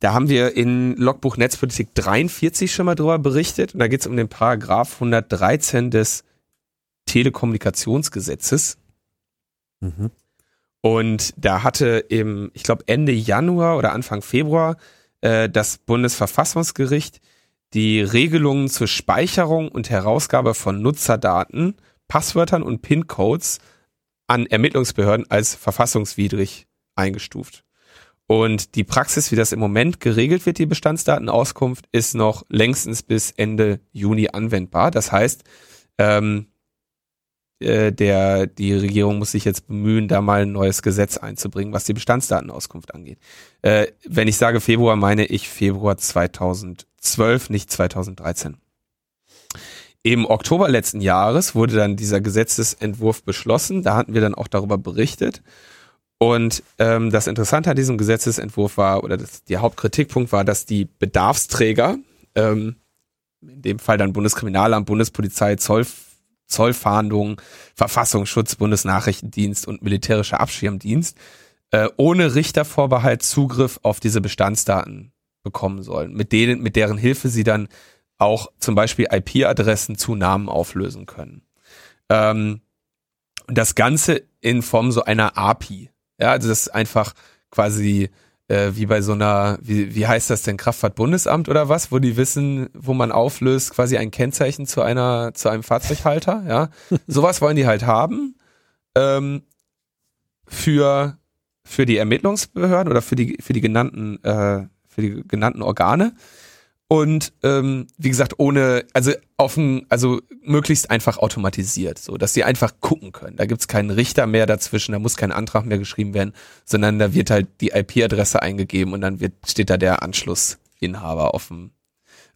Da haben wir in Logbuch Netzpolitik 43 schon mal drüber berichtet. Und da geht es um den Paragraph 113 des Telekommunikationsgesetzes. Mhm. Und da hatte im, ich glaube, Ende Januar oder Anfang Februar äh, das Bundesverfassungsgericht die Regelungen zur Speicherung und Herausgabe von Nutzerdaten, Passwörtern und PIN-Codes an Ermittlungsbehörden als verfassungswidrig eingestuft. Und die Praxis, wie das im Moment geregelt wird, die Bestandsdatenauskunft, ist noch längstens bis Ende Juni anwendbar. Das heißt, ähm, äh, der, die Regierung muss sich jetzt bemühen, da mal ein neues Gesetz einzubringen, was die Bestandsdatenauskunft angeht. Äh, wenn ich sage Februar, meine ich Februar 2012, nicht 2013. Im Oktober letzten Jahres wurde dann dieser Gesetzesentwurf beschlossen. Da hatten wir dann auch darüber berichtet. Und ähm, das Interessante an diesem Gesetzesentwurf war, oder das, der Hauptkritikpunkt war, dass die Bedarfsträger, ähm, in dem Fall dann Bundeskriminalamt, Bundespolizei, Zoll, Zollfahndung, Verfassungsschutz, Bundesnachrichtendienst und militärischer Abschirmdienst, äh, ohne Richtervorbehalt Zugriff auf diese Bestandsdaten bekommen sollen, mit denen, mit deren Hilfe sie dann auch zum Beispiel IP-Adressen zu Namen auflösen können. Ähm, das Ganze in Form so einer API. Ja, also das ist einfach quasi äh, wie bei so einer, wie, wie heißt das denn, Kraftfahrtbundesamt oder was, wo die wissen, wo man auflöst, quasi ein Kennzeichen zu einer, zu einem Fahrzeughalter, ja. Sowas wollen die halt haben. Ähm, für, für die Ermittlungsbehörden oder für die, für die genannten, äh, für die genannten Organe und ähm, wie gesagt ohne also offen also möglichst einfach automatisiert so dass sie einfach gucken können. Da gibt's keinen Richter mehr dazwischen da muss kein Antrag mehr geschrieben werden sondern da wird halt die IP-Adresse eingegeben und dann wird steht da der Anschlussinhaber auf dem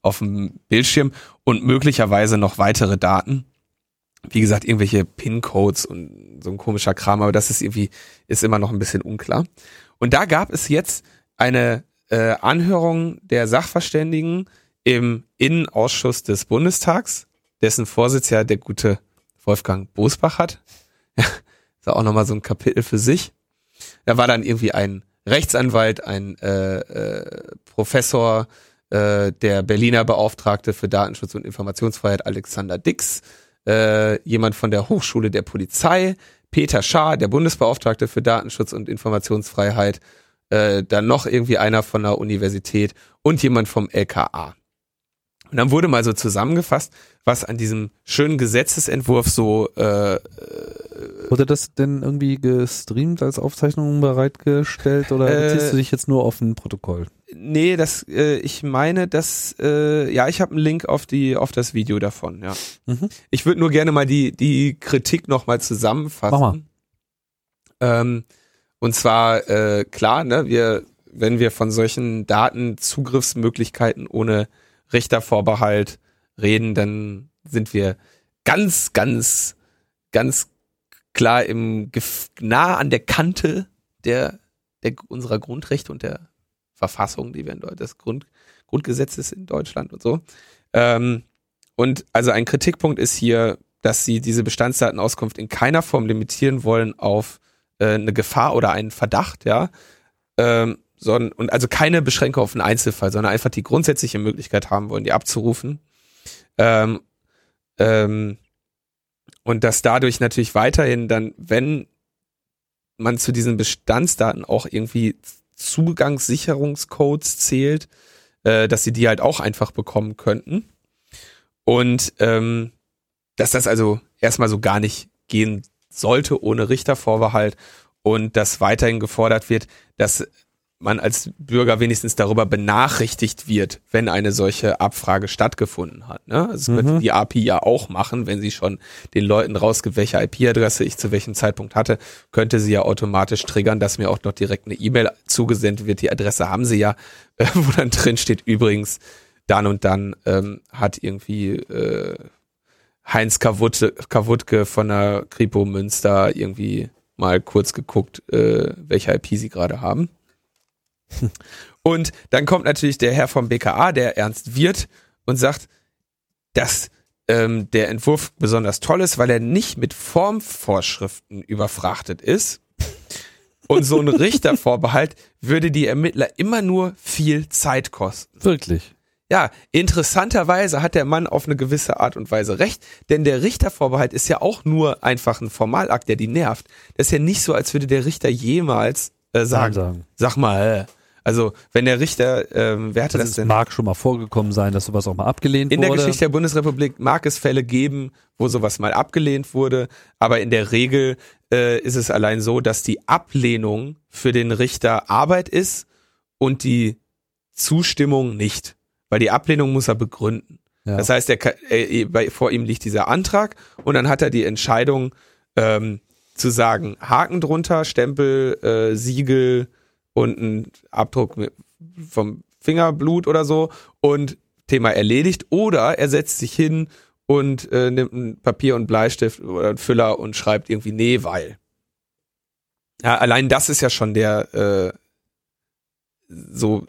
auf dem Bildschirm. Und möglicherweise noch weitere Daten. Wie gesagt irgendwelche PIN-Codes und so ein komischer Kram aber das ist irgendwie ist immer noch ein bisschen unklar. Und da gab es jetzt eine äh, Anhörung der Sachverständigen im Innenausschuss des Bundestags, dessen Vorsitz ja der gute Wolfgang Bosbach hat. Ist auch nochmal so ein Kapitel für sich. Da war dann irgendwie ein Rechtsanwalt, ein äh, äh, Professor, äh, der Berliner Beauftragte für Datenschutz und Informationsfreiheit Alexander Dix, äh, jemand von der Hochschule der Polizei, Peter Schaar, der Bundesbeauftragte für Datenschutz und Informationsfreiheit äh, dann noch irgendwie einer von der Universität und jemand vom LKA. Und dann wurde mal so zusammengefasst, was an diesem schönen Gesetzesentwurf so äh, Wurde das denn irgendwie gestreamt als Aufzeichnung bereitgestellt oder äh, beziehst du dich jetzt nur auf ein Protokoll? Nee, das äh, ich meine, dass äh, ja, ich habe einen Link auf die auf das Video davon, ja. Mhm. Ich würde nur gerne mal die die Kritik noch mal zusammenfassen. Mach mal. Ähm, und zwar, äh, klar, ne, wir, wenn wir von solchen Datenzugriffsmöglichkeiten ohne Richtervorbehalt reden, dann sind wir ganz, ganz, ganz klar im nah an der Kante der, der unserer Grundrechte und der Verfassung, die wir in Deutschland, des Grund, Grundgesetzes in Deutschland und so. Ähm, und also ein Kritikpunkt ist hier, dass sie diese Bestandsdatenauskunft in keiner Form limitieren wollen auf äh, eine Gefahr oder einen Verdacht, ja. Ähm, sondern, und also keine Beschränkung auf einen Einzelfall, sondern einfach die grundsätzliche Möglichkeit haben wollen, die abzurufen. Ähm, ähm, und dass dadurch natürlich weiterhin dann, wenn man zu diesen Bestandsdaten auch irgendwie Zugangssicherungscodes zählt, äh, dass sie die halt auch einfach bekommen könnten. Und ähm, dass das also erstmal so gar nicht gehen sollte ohne Richtervorbehalt und dass weiterhin gefordert wird, dass man als Bürger wenigstens darüber benachrichtigt wird, wenn eine solche Abfrage stattgefunden hat. Ne? Das mhm. wird die API ja auch machen, wenn sie schon den Leuten rausgibt, welche IP-Adresse ich zu welchem Zeitpunkt hatte, könnte sie ja automatisch triggern, dass mir auch noch direkt eine E-Mail zugesendet wird. Die Adresse haben sie ja, äh, wo dann drin steht, übrigens, dann und dann ähm, hat irgendwie äh, Heinz Kawutke von der Kripo Münster irgendwie mal kurz geguckt, äh, welche IP sie gerade haben. Und dann kommt natürlich der Herr vom BKA, der Ernst Wirt, und sagt, dass ähm, der Entwurf besonders toll ist, weil er nicht mit Formvorschriften überfrachtet ist. Und so ein Richtervorbehalt würde die Ermittler immer nur viel Zeit kosten. Wirklich. Ja, interessanterweise hat der Mann auf eine gewisse Art und Weise recht, denn der Richtervorbehalt ist ja auch nur einfach ein Formalakt, der die nervt. Das ist ja nicht so, als würde der Richter jemals äh, sagen, sagen. sag mal, äh. also wenn der Richter, ähm, wer hatte Das, das, denn? mag schon mal vorgekommen sein, dass sowas auch mal abgelehnt In der wurde. Geschichte der Bundesrepublik mag es Fälle geben, wo sowas mal abgelehnt wurde, aber in der Regel äh, ist es allein so, dass die Ablehnung für den Richter Arbeit ist und die Zustimmung nicht. Weil die Ablehnung muss er begründen. Ja. Das heißt, er, kann- äh, bei, vor ihm liegt dieser Antrag und dann hat er die Entscheidung ähm, zu sagen, Haken drunter, Stempel, äh, Siegel und ein Abdruck mit, vom Fingerblut oder so und Thema erledigt. Oder er setzt sich hin und äh, nimmt ein Papier und Bleistift oder einen Füller und schreibt irgendwie nee, weil. Ja, allein das ist ja schon der äh, so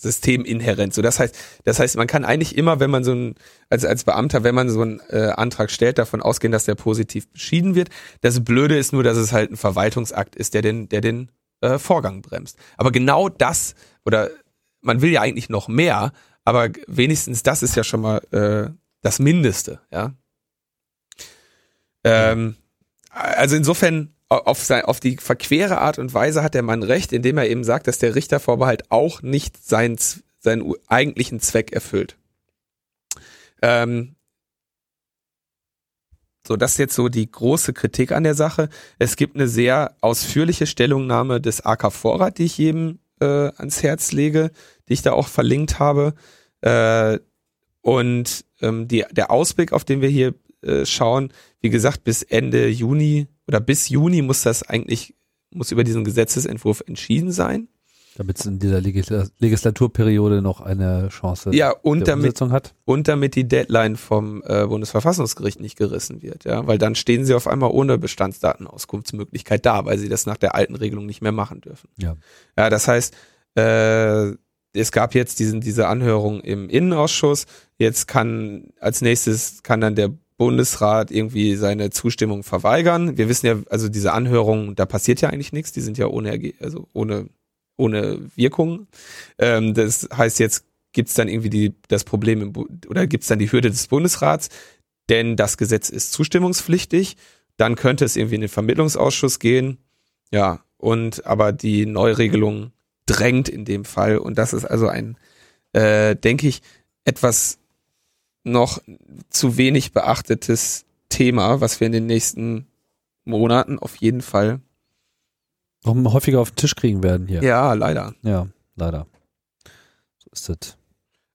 systeminhärent. So, das heißt, das heißt, man kann eigentlich immer, wenn man so ein, als, als Beamter, wenn man so einen äh, Antrag stellt, davon ausgehen, dass der positiv beschieden wird. Das Blöde ist nur, dass es halt ein Verwaltungsakt ist, der den, der den äh, Vorgang bremst. Aber genau das, oder man will ja eigentlich noch mehr, aber wenigstens das ist ja schon mal äh, das Mindeste, ja. Ähm, also insofern auf, sein, auf die verquere Art und Weise hat der Mann recht, indem er eben sagt, dass der Richtervorbehalt auch nicht seinen, seinen eigentlichen Zweck erfüllt. Ähm, so, das ist jetzt so die große Kritik an der Sache. Es gibt eine sehr ausführliche Stellungnahme des AK Vorrat, die ich jedem äh, ans Herz lege, die ich da auch verlinkt habe. Äh, und ähm, die, der Ausblick, auf den wir hier äh, schauen, wie gesagt, bis Ende Juni oder bis Juni muss das eigentlich, muss über diesen Gesetzesentwurf entschieden sein. Damit es in dieser Legisla Legislaturperiode noch eine Chance Ja, und der damit, Umsetzung hat. und damit die Deadline vom äh, Bundesverfassungsgericht nicht gerissen wird, ja, weil dann stehen sie auf einmal ohne Bestandsdatenauskunftsmöglichkeit da, weil sie das nach der alten Regelung nicht mehr machen dürfen. Ja. Ja, das heißt, äh, es gab jetzt diesen, diese Anhörung im Innenausschuss. Jetzt kann als nächstes kann dann der Bundesrat irgendwie seine Zustimmung verweigern. Wir wissen ja, also diese Anhörung, da passiert ja eigentlich nichts. Die sind ja ohne, also ohne, ohne Wirkung. Ähm, das heißt, jetzt gibt's dann irgendwie die, das Problem im, Bu- oder gibt's dann die Hürde des Bundesrats, denn das Gesetz ist zustimmungspflichtig. Dann könnte es irgendwie in den Vermittlungsausschuss gehen. Ja, und aber die Neuregelung drängt in dem Fall. Und das ist also ein, äh, denke ich, etwas noch zu wenig beachtetes Thema, was wir in den nächsten Monaten auf jeden Fall. Noch häufiger auf den Tisch kriegen werden hier. Ja, leider. Ja, leider. So ist das.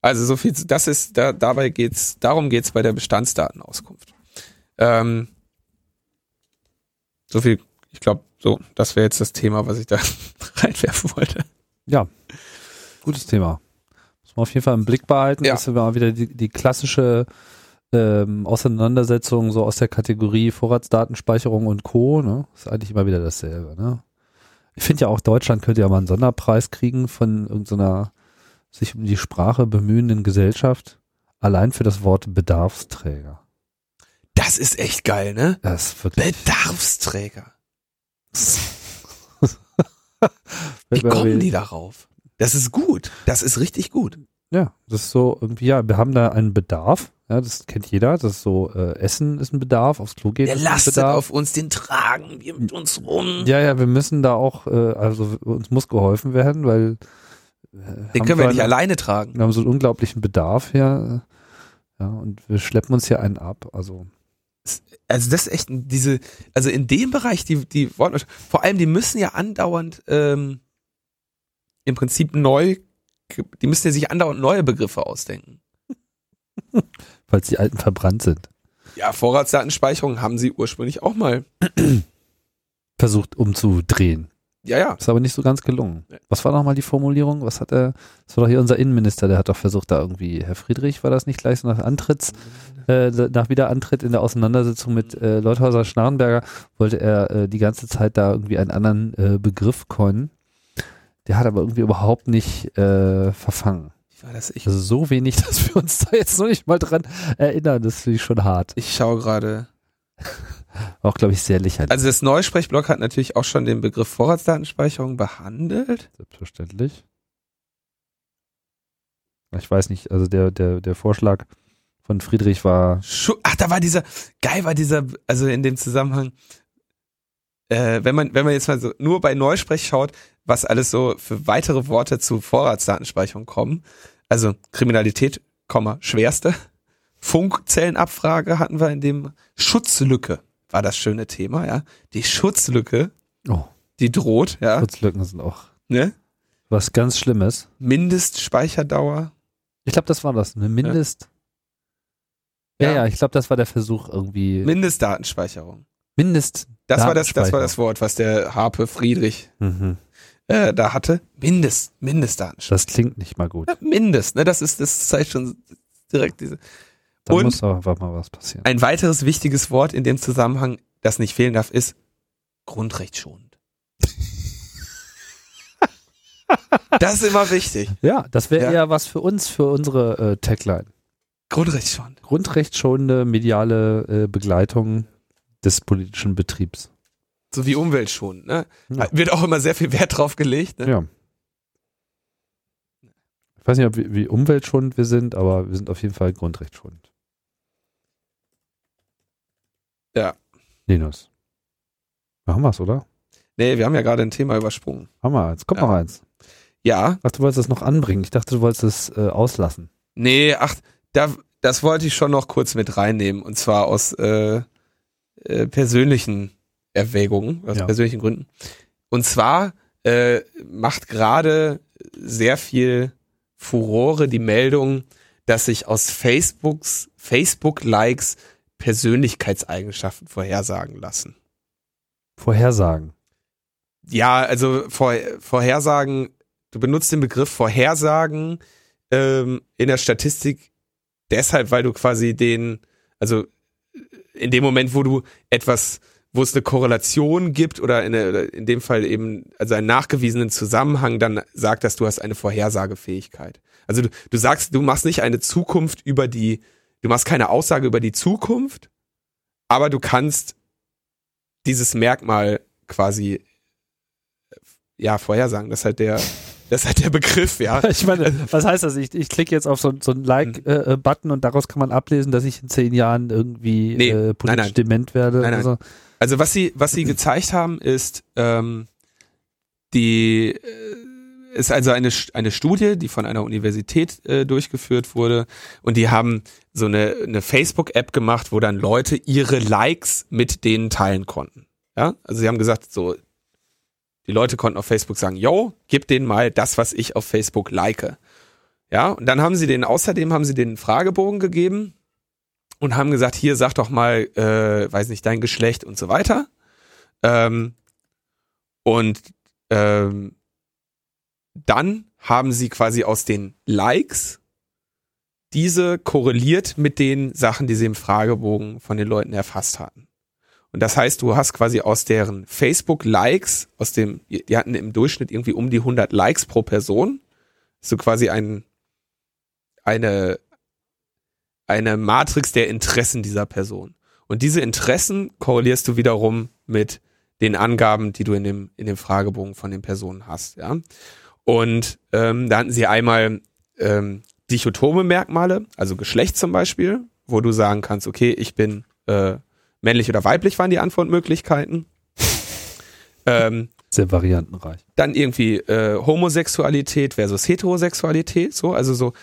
Also so viel, das ist, da, dabei geht's, darum geht's bei der Bestandsdatenauskunft. Ähm, so viel, ich glaube, so, das wäre jetzt das Thema, was ich da reinwerfen wollte. Ja, gutes Thema. Auf jeden Fall im Blick behalten. Ja. Das ist mal wieder die, die klassische ähm, Auseinandersetzung so aus der Kategorie Vorratsdatenspeicherung und Co. Ne? Ist eigentlich immer wieder dasselbe. Ne? Ich finde ja auch, Deutschland könnte ja mal einen Sonderpreis kriegen von irgendeiner sich um die Sprache bemühenden Gesellschaft. Allein für das Wort Bedarfsträger. Das ist echt geil, ne? Das ist wirklich. Bedarfsträger. Wie kommen die darauf? Das ist gut. Das ist richtig gut. Ja, das ist so irgendwie, ja, wir haben da einen Bedarf. Ja, das kennt jeder. Das ist so, äh, Essen ist ein Bedarf, aufs Klo gehen Der lastet auf uns, den tragen wir mit uns rum. Ja, ja, wir müssen da auch, äh, also uns muss geholfen werden, weil äh, den können wir nicht einen- alleine tragen. Wir haben so einen unglaublichen Bedarf hier. äh, Ja, und wir schleppen uns hier einen ab. Also, Also das ist echt diese, also in dem Bereich, die, die Wortwörter, vor allem die müssen ja andauernd ähm, im Prinzip neu, die müssen ja sich andauernd neue Begriffe ausdenken. falls die alten verbrannt sind. Ja, Vorratsdatenspeicherung haben sie ursprünglich auch mal. Versucht umzudrehen. Ja, ja. Ist aber nicht so ganz gelungen. Was war nochmal die Formulierung? Was hat er? Das war doch hier unser Innenminister, der hat doch versucht, da irgendwie, Herr Friedrich, war das nicht gleich so nach Antritts, äh, nach Wiederantritt in der Auseinandersetzung mit äh, Leuthäuser Schnarrenberger, wollte er äh, die ganze Zeit da irgendwie einen anderen äh, Begriff coinen. Der hat aber irgendwie überhaupt nicht äh, verfangen. Also so wenig, dass wir uns da jetzt noch nicht mal dran erinnern. Das finde ich schon hart. ich schaue gerade. Auch, glaube ich, sehr lächerlich. Also das Neusprechblock hat natürlich auch schon den Begriff Vorratsdatenspeicherung behandelt. Selbstverständlich. Ich weiß nicht, also der, der, der Vorschlag von Friedrich war. Ach, da war dieser, geil war dieser, also in dem Zusammenhang, äh, wenn man, wenn man jetzt mal so nur bei Neusprech schaut, was alles so für weitere Worte zu Vorratsdatenspeicherung kommen. Also Kriminalität, Komma, schwerste. Funkzellenabfrage hatten wir in dem Schutzlücke war das schöne Thema, ja. Die Schutzlücke, Oh, die droht, ja. Schutzlücken sind auch Ne? was ganz Schlimmes. Mindestspeicherdauer. Ich glaube, das war das. Eine Mindest. Ja, ja, ich glaube, das war der Versuch irgendwie. Mindestdatenspeicherung. Mindest. Das war das, das war das Wort, was der Harpe Friedrich Mhm. äh, da hatte. Mindest, Mindestdatenspeicherung. Das klingt nicht mal gut. Ja, Mindest, ne? Das ist, das zeigt schon direkt diese. Da Und- muss doch einfach mal was passieren. Ein weiteres wichtiges Wort in dem Zusammenhang, das nicht fehlen darf, ist grundrechtsschonend. das ist immer wichtig. Ja, das wäre Ja. eher was für uns, für unsere äh, Tagline. Grundrechtsschonend. Grundrechtsschonende mediale äh, Begleitung des politischen Betriebs. So wie umweltschonend, ne? Ja. Wird auch immer sehr viel Wert drauf gelegt, ne? Ja. Ich weiß nicht, ob wir, wie umweltschonend wir sind, aber wir sind auf jeden Fall grundrechtsschonend. Ja. Linus. Machen wir's, oder? Nee, wir haben ja gerade ein Thema übersprungen. Haben wir eins. Kommt Ja. noch eins. Ja, Ach, du wolltest es noch anbringen. Ich dachte, du wolltest es äh, auslassen. nee, ach, da, das wollte ich schon noch kurz mit reinnehmen. Und zwar aus äh, äh, persönlichen Erwägungen, aus Ja. persönlichen Gründen. Und zwar äh, macht gerade sehr viel Furore die Meldung, dass sich aus Facebooks, Facebook-Likes Persönlichkeitseigenschaften vorhersagen lassen. Vorhersagen. Ja, also vor, Vorhersagen, du benutzt den Begriff Vorhersagen ähm, in der Statistik deshalb, weil du quasi den, also in dem Moment, wo du etwas, wo es eine Korrelation gibt oder in, der- oder in dem Fall eben, also einen nachgewiesenen Zusammenhang, dann sagt das, du hast eine Vorhersagefähigkeit. Also du, du sagst, du machst nicht eine Zukunft über die, du machst keine Aussage über die Zukunft, aber du kannst dieses Merkmal quasi ja, vorhersagen. Das ist halt der, das ist halt der Begriff, ja. Ich meine, was heißt das? Ich, ich klicke jetzt auf so, so einen Like-Button und daraus kann man ablesen, dass ich in zehn Jahren irgendwie Nee, äh, politisch nein, nein. dement werde. Nein. Also, Also was sie, was sie gezeigt haben, ist ähm, die äh, ist also eine eine Studie, die von einer Universität äh, durchgeführt wurde und die haben so eine eine Facebook-App gemacht, wo dann Leute ihre Likes mit denen teilen konnten. Ja, also sie haben gesagt, so die Leute konnten auf Facebook sagen, yo, gib denen mal das, was ich auf Facebook like. Ja, und dann haben sie den außerdem haben sie den Fragebogen gegeben und haben gesagt, hier sag doch mal, äh, weiß nicht, dein Geschlecht und so weiter. Ähm, und ähm, dann haben sie quasi aus den Likes diese korreliert mit den Sachen, die sie im Fragebogen von den Leuten erfasst hatten. Und das heißt, du hast quasi aus deren Facebook-Likes, aus dem, die hatten im Durchschnitt irgendwie um die 100 Likes pro Person, so quasi ein, eine, eine Matrix der Interessen dieser Person. Und diese Interessen korrelierst du wiederum mit den Angaben, die du in dem, in dem Fragebogen von den Personen hast, ja. Und ähm, da hatten sie einmal ähm, dichotome Merkmale, also Geschlecht zum Beispiel, wo du sagen kannst, okay, ich bin äh, männlich oder weiblich waren die Antwortmöglichkeiten. ähm, sehr variantenreich. dann irgendwie äh, Homosexualität versus Heterosexualität, so, also so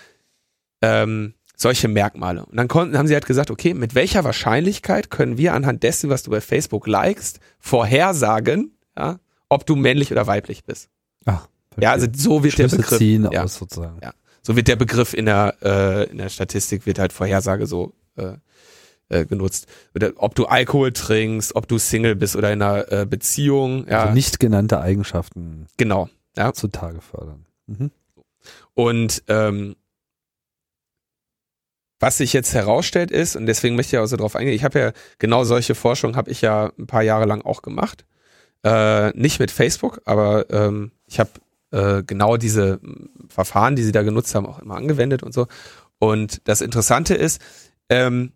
ähm, solche Merkmale. Und dann konnten, haben sie halt gesagt, okay, mit welcher Wahrscheinlichkeit können wir anhand dessen, was du bei Facebook likest, vorhersagen, ja, ob du männlich oder weiblich bist. Ach, Ja, also so wird der Schlüsse Begriff, ziehen ja, aus sozusagen. Ja. so wird der Begriff in der äh, in der Statistik wird halt Vorhersage so äh, äh, genutzt. Oder ob du Alkohol trinkst, ob du Single bist oder in einer äh, Beziehung, ja, Also nicht genannte Eigenschaften genau. Ja. zutage fördern. Mhm. Und ähm, was sich jetzt herausstellt ist, und deswegen möchte ich auch so drauf eingehen, ich habe ja genau solche Forschung habe ich ja ein paar Jahre lang auch gemacht. Äh, nicht mit Facebook, aber ähm, ich habe äh, genau diese Verfahren, die sie da genutzt haben, auch immer angewendet und so. Und das Interessante ist, ähm,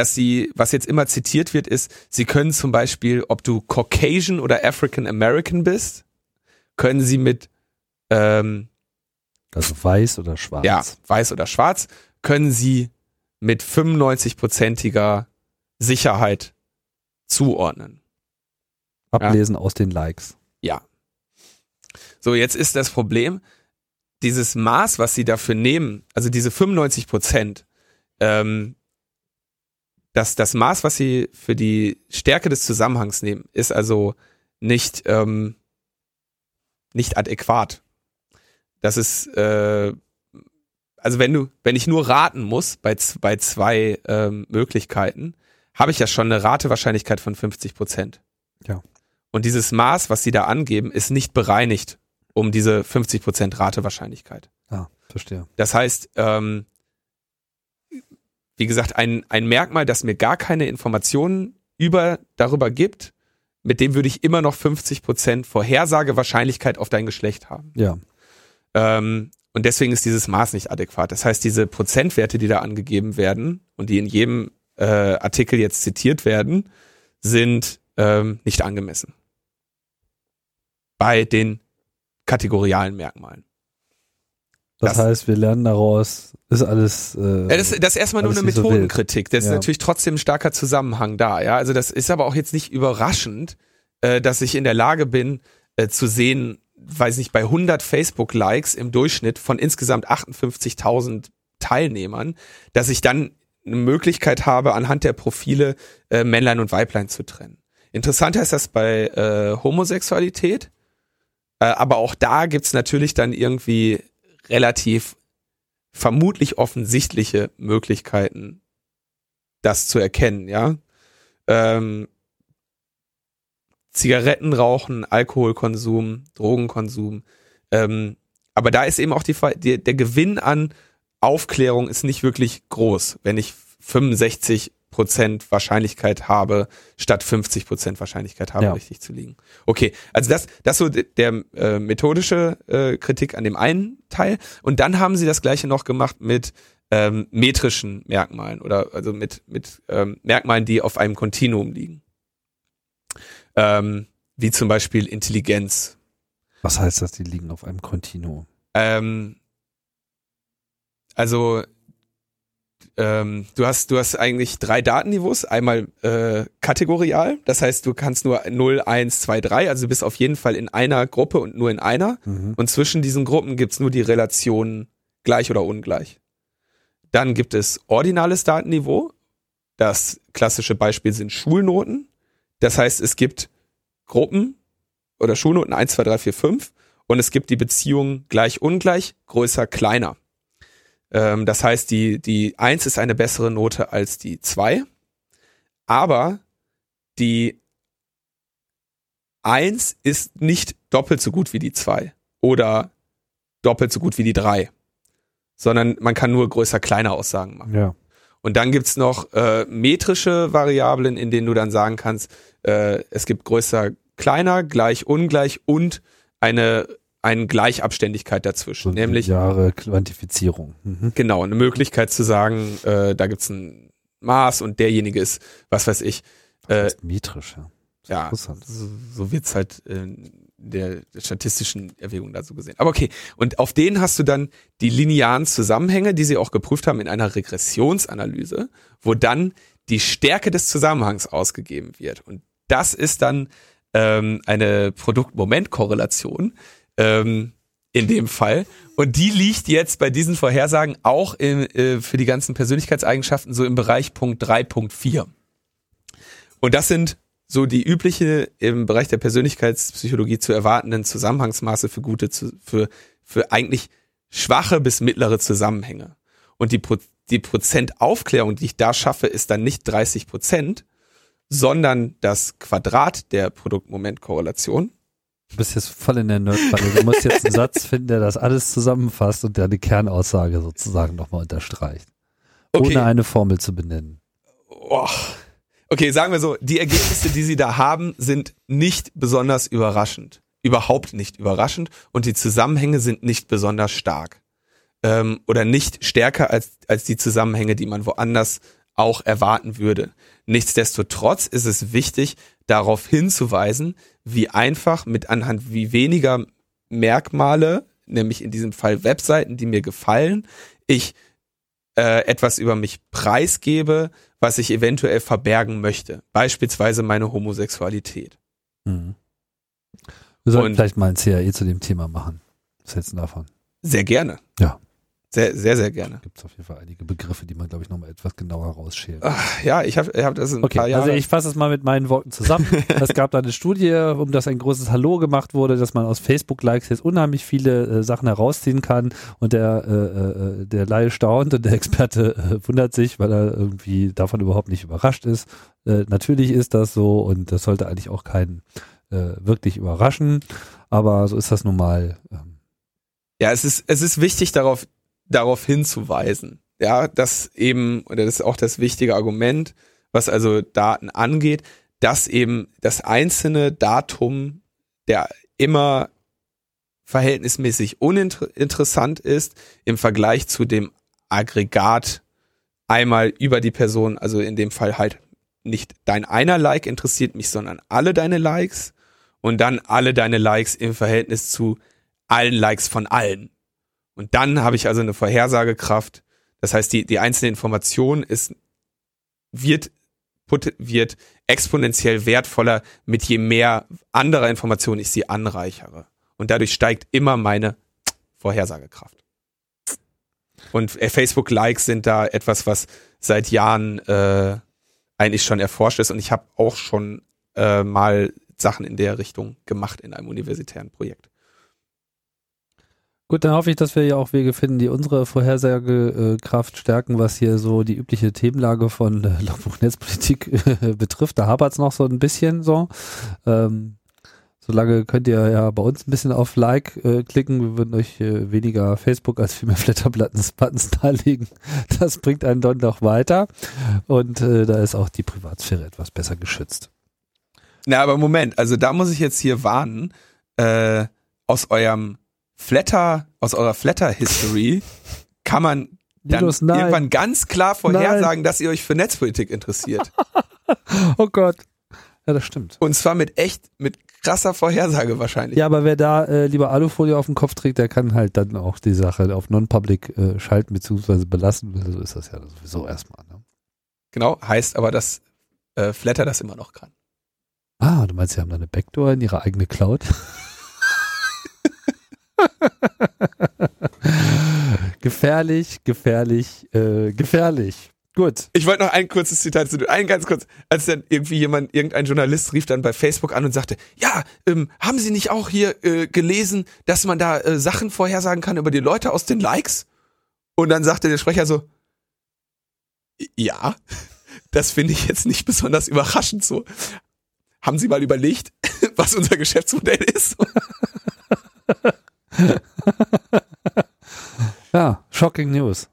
dass sie, was jetzt immer zitiert wird, ist, sie können zum Beispiel, ob du Caucasian oder African American bist, können sie mit ähm, also weiß oder schwarz. Ja, weiß oder schwarz, können sie mit 95-prozentiger Sicherheit zuordnen. Ablesen ja. aus den Likes. Ja. So, jetzt ist das Problem, dieses Maß, was sie dafür nehmen, also diese 95 Prozent, ähm, das, das Maß, was sie für die Stärke des Zusammenhangs nehmen, ist also nicht, ähm, nicht adäquat. Das ist, äh, also wenn du, wenn ich nur raten muss bei, bei zwei ähm, Möglichkeiten, habe ich ja schon eine Ratewahrscheinlichkeit von 50 Prozent. Ja. Und dieses Maß, was sie da angeben, ist nicht bereinigt um diese 50 Prozent Ratewahrscheinlichkeit. Ah, verstehe. Das heißt, ähm, wie gesagt, ein, ein Merkmal, das mir gar keine Informationen über, darüber gibt, mit dem würde ich immer noch 50 Prozent Vorhersagewahrscheinlichkeit auf dein Geschlecht haben. Ja. Ähm, und deswegen ist dieses Maß nicht adäquat. Das heißt, diese Prozentwerte, die da angegeben werden und die in jedem äh, Artikel jetzt zitiert werden, sind ähm, nicht angemessen. Bei den kategorialen Merkmalen. Das, das, heißt, wir lernen daraus, ist alles. Äh, ja, das, das ist erstmal nur eine Methodenkritik. So das ist natürlich trotzdem ein starker Zusammenhang da. Ja, also das ist aber auch jetzt nicht überraschend, äh, dass ich in der Lage bin äh, zu sehen, weiß nicht, bei 100 Facebook-Likes im Durchschnitt von insgesamt 58.000 Teilnehmern, dass ich dann eine Möglichkeit habe, anhand der Profile äh, Männlein und Weiblein zu trennen. Interessanter ist das bei äh, Homosexualität, äh, aber auch da gibt's natürlich dann irgendwie relativ vermutlich offensichtliche Möglichkeiten, das zu erkennen, ja. Ähm, Zigaretten rauchen, Alkoholkonsum, Drogenkonsum. Ähm, aber da ist eben auch die, die, der Gewinn an Aufklärung ist nicht wirklich groß, wenn ich 65 Prozent Wahrscheinlichkeit habe, statt 50 Prozent Wahrscheinlichkeit habe, ja. richtig zu liegen. Okay, also das, das so der äh, methodische äh, Kritik an dem einen Teil. Und dann haben sie das gleiche noch gemacht mit ähm, metrischen Merkmalen oder also mit, mit ähm, Merkmalen, die auf einem Kontinuum liegen. Ähm, wie zum Beispiel Intelligenz. Was heißt das, die liegen auf einem Kontinuum? Ähm, also ähm, du hast du hast eigentlich drei Datenniveaus. Einmal äh, kategorial, das heißt, du kannst nur 0, 1, 2, 3, also du bist auf jeden Fall in einer Gruppe und nur in einer. Mhm. Und zwischen diesen Gruppen gibt's nur die Relation gleich oder ungleich. Dann gibt es ordinales Datenniveau. Das klassische Beispiel sind Schulnoten. Das heißt, es gibt Gruppen oder Schulnoten 1, 2, 3, 4, 5 und es gibt die Beziehung gleich, ungleich, größer, kleiner. Ähm, das heißt, die, die 1 ist eine bessere Note als die 2, aber die 1 ist nicht doppelt so gut wie die 2 oder doppelt so gut wie die 3, sondern man kann nur größer, kleiner Aussagen machen. Ja. Und dann gibt's noch äh, metrische Variablen, in denen du dann sagen kannst, äh, es gibt größer, kleiner, gleich, ungleich und eine eine Gleichabständigkeit dazwischen, nämlich Jahre Quantifizierung. Mhm. Genau, eine Möglichkeit zu sagen, äh, da gibt's ein Maß und derjenige ist, was weiß ich, äh, metrisch, ja. Ja, so, so wird's halt in der, der statistischen Erwägung da so gesehen. Aber okay, und auf denen hast du dann die linearen Zusammenhänge, die sie auch geprüft haben in einer Regressionsanalyse, wo dann die Stärke des Zusammenhangs ausgegeben wird. Und das ist dann ähm, eine Produkt-Moment-Korrelation ähm, in dem Fall. Und die liegt jetzt bei diesen Vorhersagen auch in, äh, für die ganzen Persönlichkeitseigenschaften so im Bereich Punkt 3.4. Und das sind so die übliche im Bereich der Persönlichkeitspsychologie zu erwartenden Zusammenhangsmaße für gute, für, für eigentlich schwache bis mittlere Zusammenhänge. Und die, Pro, die Prozentaufklärung, die ich da schaffe, ist dann nicht 30 Prozent, sondern das Quadrat der Produktmomentkorrelation. Du bist jetzt voll in der Nerdfalle. Du musst jetzt einen Satz finden, der das alles zusammenfasst und der eine Kernaussage sozusagen nochmal unterstreicht. Okay. Ohne eine Formel zu benennen. Oh. Okay, sagen wir so, die Ergebnisse, die sie da haben, sind nicht besonders überraschend. Überhaupt nicht überraschend und die Zusammenhänge sind nicht besonders stark. Ähm, oder nicht stärker als, als die Zusammenhänge, die man woanders auch erwarten würde. Nichtsdestotrotz ist es wichtig, darauf hinzuweisen, wie einfach mit anhand wie weniger Merkmale, nämlich in diesem Fall Webseiten, die mir gefallen, ich äh, etwas über mich preisgebe, was ich eventuell verbergen möchte. Beispielsweise meine Homosexualität. Mhm. Wir sollten Und vielleicht mal ein CAE zu dem Thema machen. Was hältst du davon? Sehr gerne. Ja. Sehr, sehr, sehr gerne. Gibt es auf jeden Fall einige Begriffe, die man, glaube ich, nochmal etwas genauer rausschält. Ja, ich habe ich hab das in okay, paar Jahren. Also ich fasse es mal mit meinen Worten zusammen. es gab da eine Studie, um das ein großes Hallo gemacht wurde, dass man aus Facebook-Likes jetzt unheimlich viele äh, Sachen herausziehen kann und der, äh, äh, der Laie staunt und der Experte äh, wundert sich, weil er irgendwie davon überhaupt nicht überrascht ist. Äh, natürlich ist das so und das sollte eigentlich auch keinen äh, wirklich überraschen, aber so ist das nun mal. Ähm. Ja, es ist, es ist wichtig darauf darauf hinzuweisen. Ja, dass eben, oder das ist auch das wichtige Argument, was also Daten angeht, dass eben das einzelne Datum, der immer verhältnismäßig uninteressant ist im Vergleich zu dem Aggregat einmal über die Person, also in dem Fall halt nicht dein einer Like interessiert mich, sondern alle deine Likes und dann alle deine Likes im Verhältnis zu allen Likes von allen. Und dann habe ich also eine Vorhersagekraft. Das heißt, die, die einzelne Information ist, wird, wird exponentiell wertvoller, mit je mehr anderer Informationen ich sie anreichere. Und dadurch steigt immer meine Vorhersagekraft. Und äh, Facebook-Likes sind da etwas, was seit Jahren äh, eigentlich schon erforscht ist. Und ich habe auch schon äh, mal Sachen in der Richtung gemacht in einem universitären Projekt. Gut, dann hoffe ich, dass wir ja auch Wege finden, die unsere Vorhersagekraft stärken, was hier so die übliche Themenlage von äh, äh, betrifft. Da hapert es noch so ein bisschen so. Ähm, solange könnt ihr ja bei uns ein bisschen auf Like äh, klicken. Wir würden euch äh, weniger Facebook als viel mehr Flatterbuttons darlegen. Das bringt einen dann doch weiter. Und äh, da ist auch die Privatsphäre etwas besser geschützt. Na, aber Moment, also da muss ich jetzt hier warnen. Äh, aus eurem Flatter, aus eurer Flatter-History kann man dann Linus, irgendwann ganz klar vorhersagen, nein. dass ihr euch für Netzpolitik interessiert. oh Gott. Ja, das stimmt. Und zwar mit echt, mit krasser Vorhersage wahrscheinlich. Ja, aber wer da äh, lieber Alufolie auf dem Kopf trägt, der kann halt dann auch die Sache auf Non-Public äh, schalten bzw. belassen. So ist das ja sowieso erstmal. Ne? Genau, heißt aber, dass äh, Flatter das immer noch kann. Ah, du meinst, sie haben da eine Backdoor in ihre eigene Cloud? gefährlich, gefährlich, äh, gefährlich. Gut. Ich wollte noch ein kurzes Zitat zu ein ganz kurz, als dann irgendwie jemand, irgendein Journalist rief dann bei Facebook an und sagte, ja, ähm, haben Sie nicht auch hier äh, gelesen, dass man da äh, Sachen vorhersagen kann über die Leute aus den Likes? Und dann sagte der Sprecher so, ja, das finde ich jetzt nicht besonders überraschend so. Haben Sie mal überlegt, was unser Geschäftsmodell ist? ja, shocking news.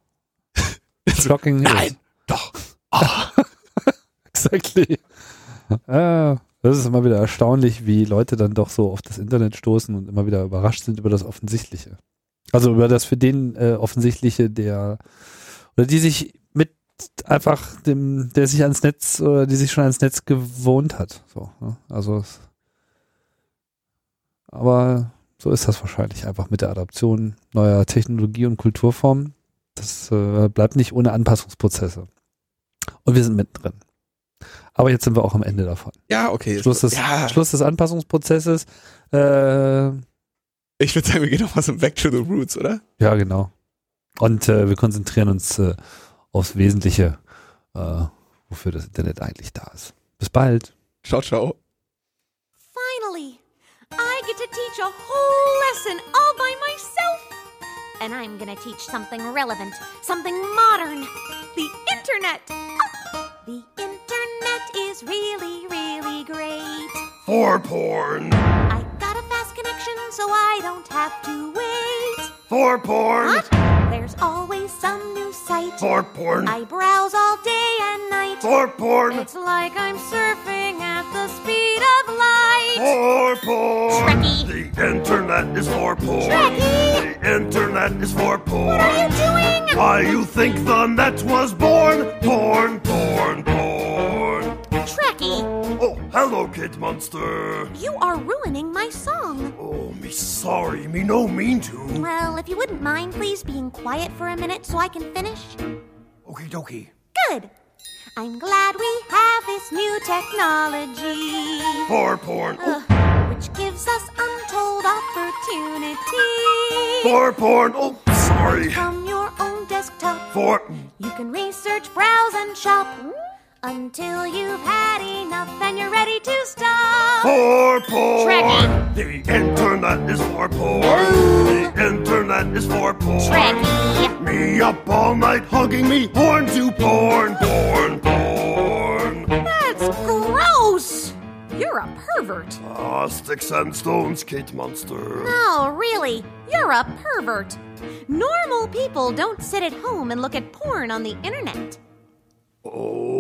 Shocking news. Nein, doch. Oh. exactly. Ja, das ist immer wieder erstaunlich, wie Leute dann doch so auf das Internet stoßen und immer wieder überrascht sind über das Offensichtliche. Also über das für den äh, Offensichtliche, der oder die sich mit einfach dem, der sich ans Netz oder die sich schon ans Netz gewohnt hat. So, ne? Also aber so ist das wahrscheinlich einfach mit der Adaption neuer Technologie und Kulturformen. Das äh, bleibt nicht ohne Anpassungsprozesse. Und wir sind mittendrin. Aber jetzt sind wir auch am Ende davon. Ja, okay. Schluss des, ja. Schluss des Anpassungsprozesses. Äh, ich würde sagen, wir gehen nochmal so back to the roots, oder? Ja, genau. Und äh, wir konzentrieren uns äh, aufs Wesentliche, äh, wofür das Internet eigentlich da ist. Bis bald. Ciao, ciao. I get to teach a whole lesson all by myself. And I'm gonna teach something relevant, something modern the internet. The internet is really, really great. For porn. I got a fast connection so I don't have to wait. For porn. What? There's always some new site. For porn. I browse all day and night. For porn. It's like I'm surfing at the speed of light. For porn. Trekkie. The internet is for porn. Trekkie. The internet is for porn. What are you doing? Why you think the net was born? Born, born, born. Trekkie, Oh, hello, Kid Monster. you are ruining my song. Oh, me sorry, me no mean to. Well, if you wouldn't mind, please being quiet for a minute so I can finish. Okie dokie. Good. I'm glad we have this new technology, For porn. Oh, uh, which gives us untold opportunity. for porn. Oh, sorry. From your own desktop, For. you can research, browse, and shop until you've had enough and you're ready to stop. For porn. Trekkie. The internet is for porn. The internet is for porn. Trekkie. Me up all night hugging me horn to porn, porn, porn. That's gross! You're a pervert. Ah, sticks and stones, Kate Monster. No, really, you're a pervert. Normal people don't sit at home and look at porn on the internet. Oh?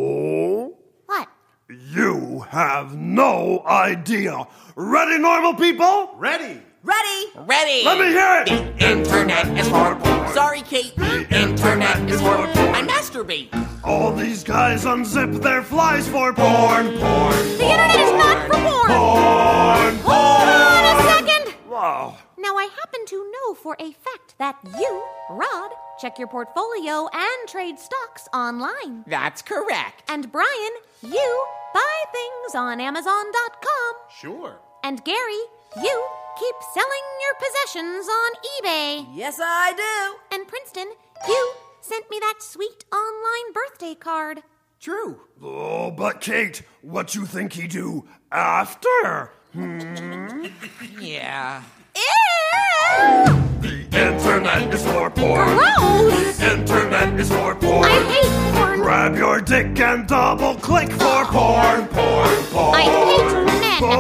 You have no idea. Ready, normal people? Ready. Ready? Ready. Let me hear it. The internet is for porn. Sorry, Kate. The internet is for porn. I masturbate. All these guys unzip their flies for porn, porn, The internet is not for porn! porn. Hold on a second! Wow. Now, I happen to know for a fact that you, Rod, check your portfolio and trade stocks online. That's correct. And Brian, you buy things on Amazon.com. Sure. And Gary, you keep selling your possessions on eBay. Yes, I do. And Princeton, you sent me that sweet online birthday card. True. Oh, but Kate, what you think he do after? Hmm? Yeah. Ew! The internet is for porn. Gross. Internet is for porn. I hate porn. Grab your dick and double click for porn, porn, porn. I hate men. Porn.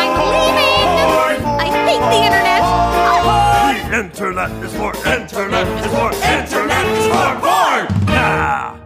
I'm leaving. Porn. I hate the internet. Oh. The internet is for internet is for internet is for porn. Nah.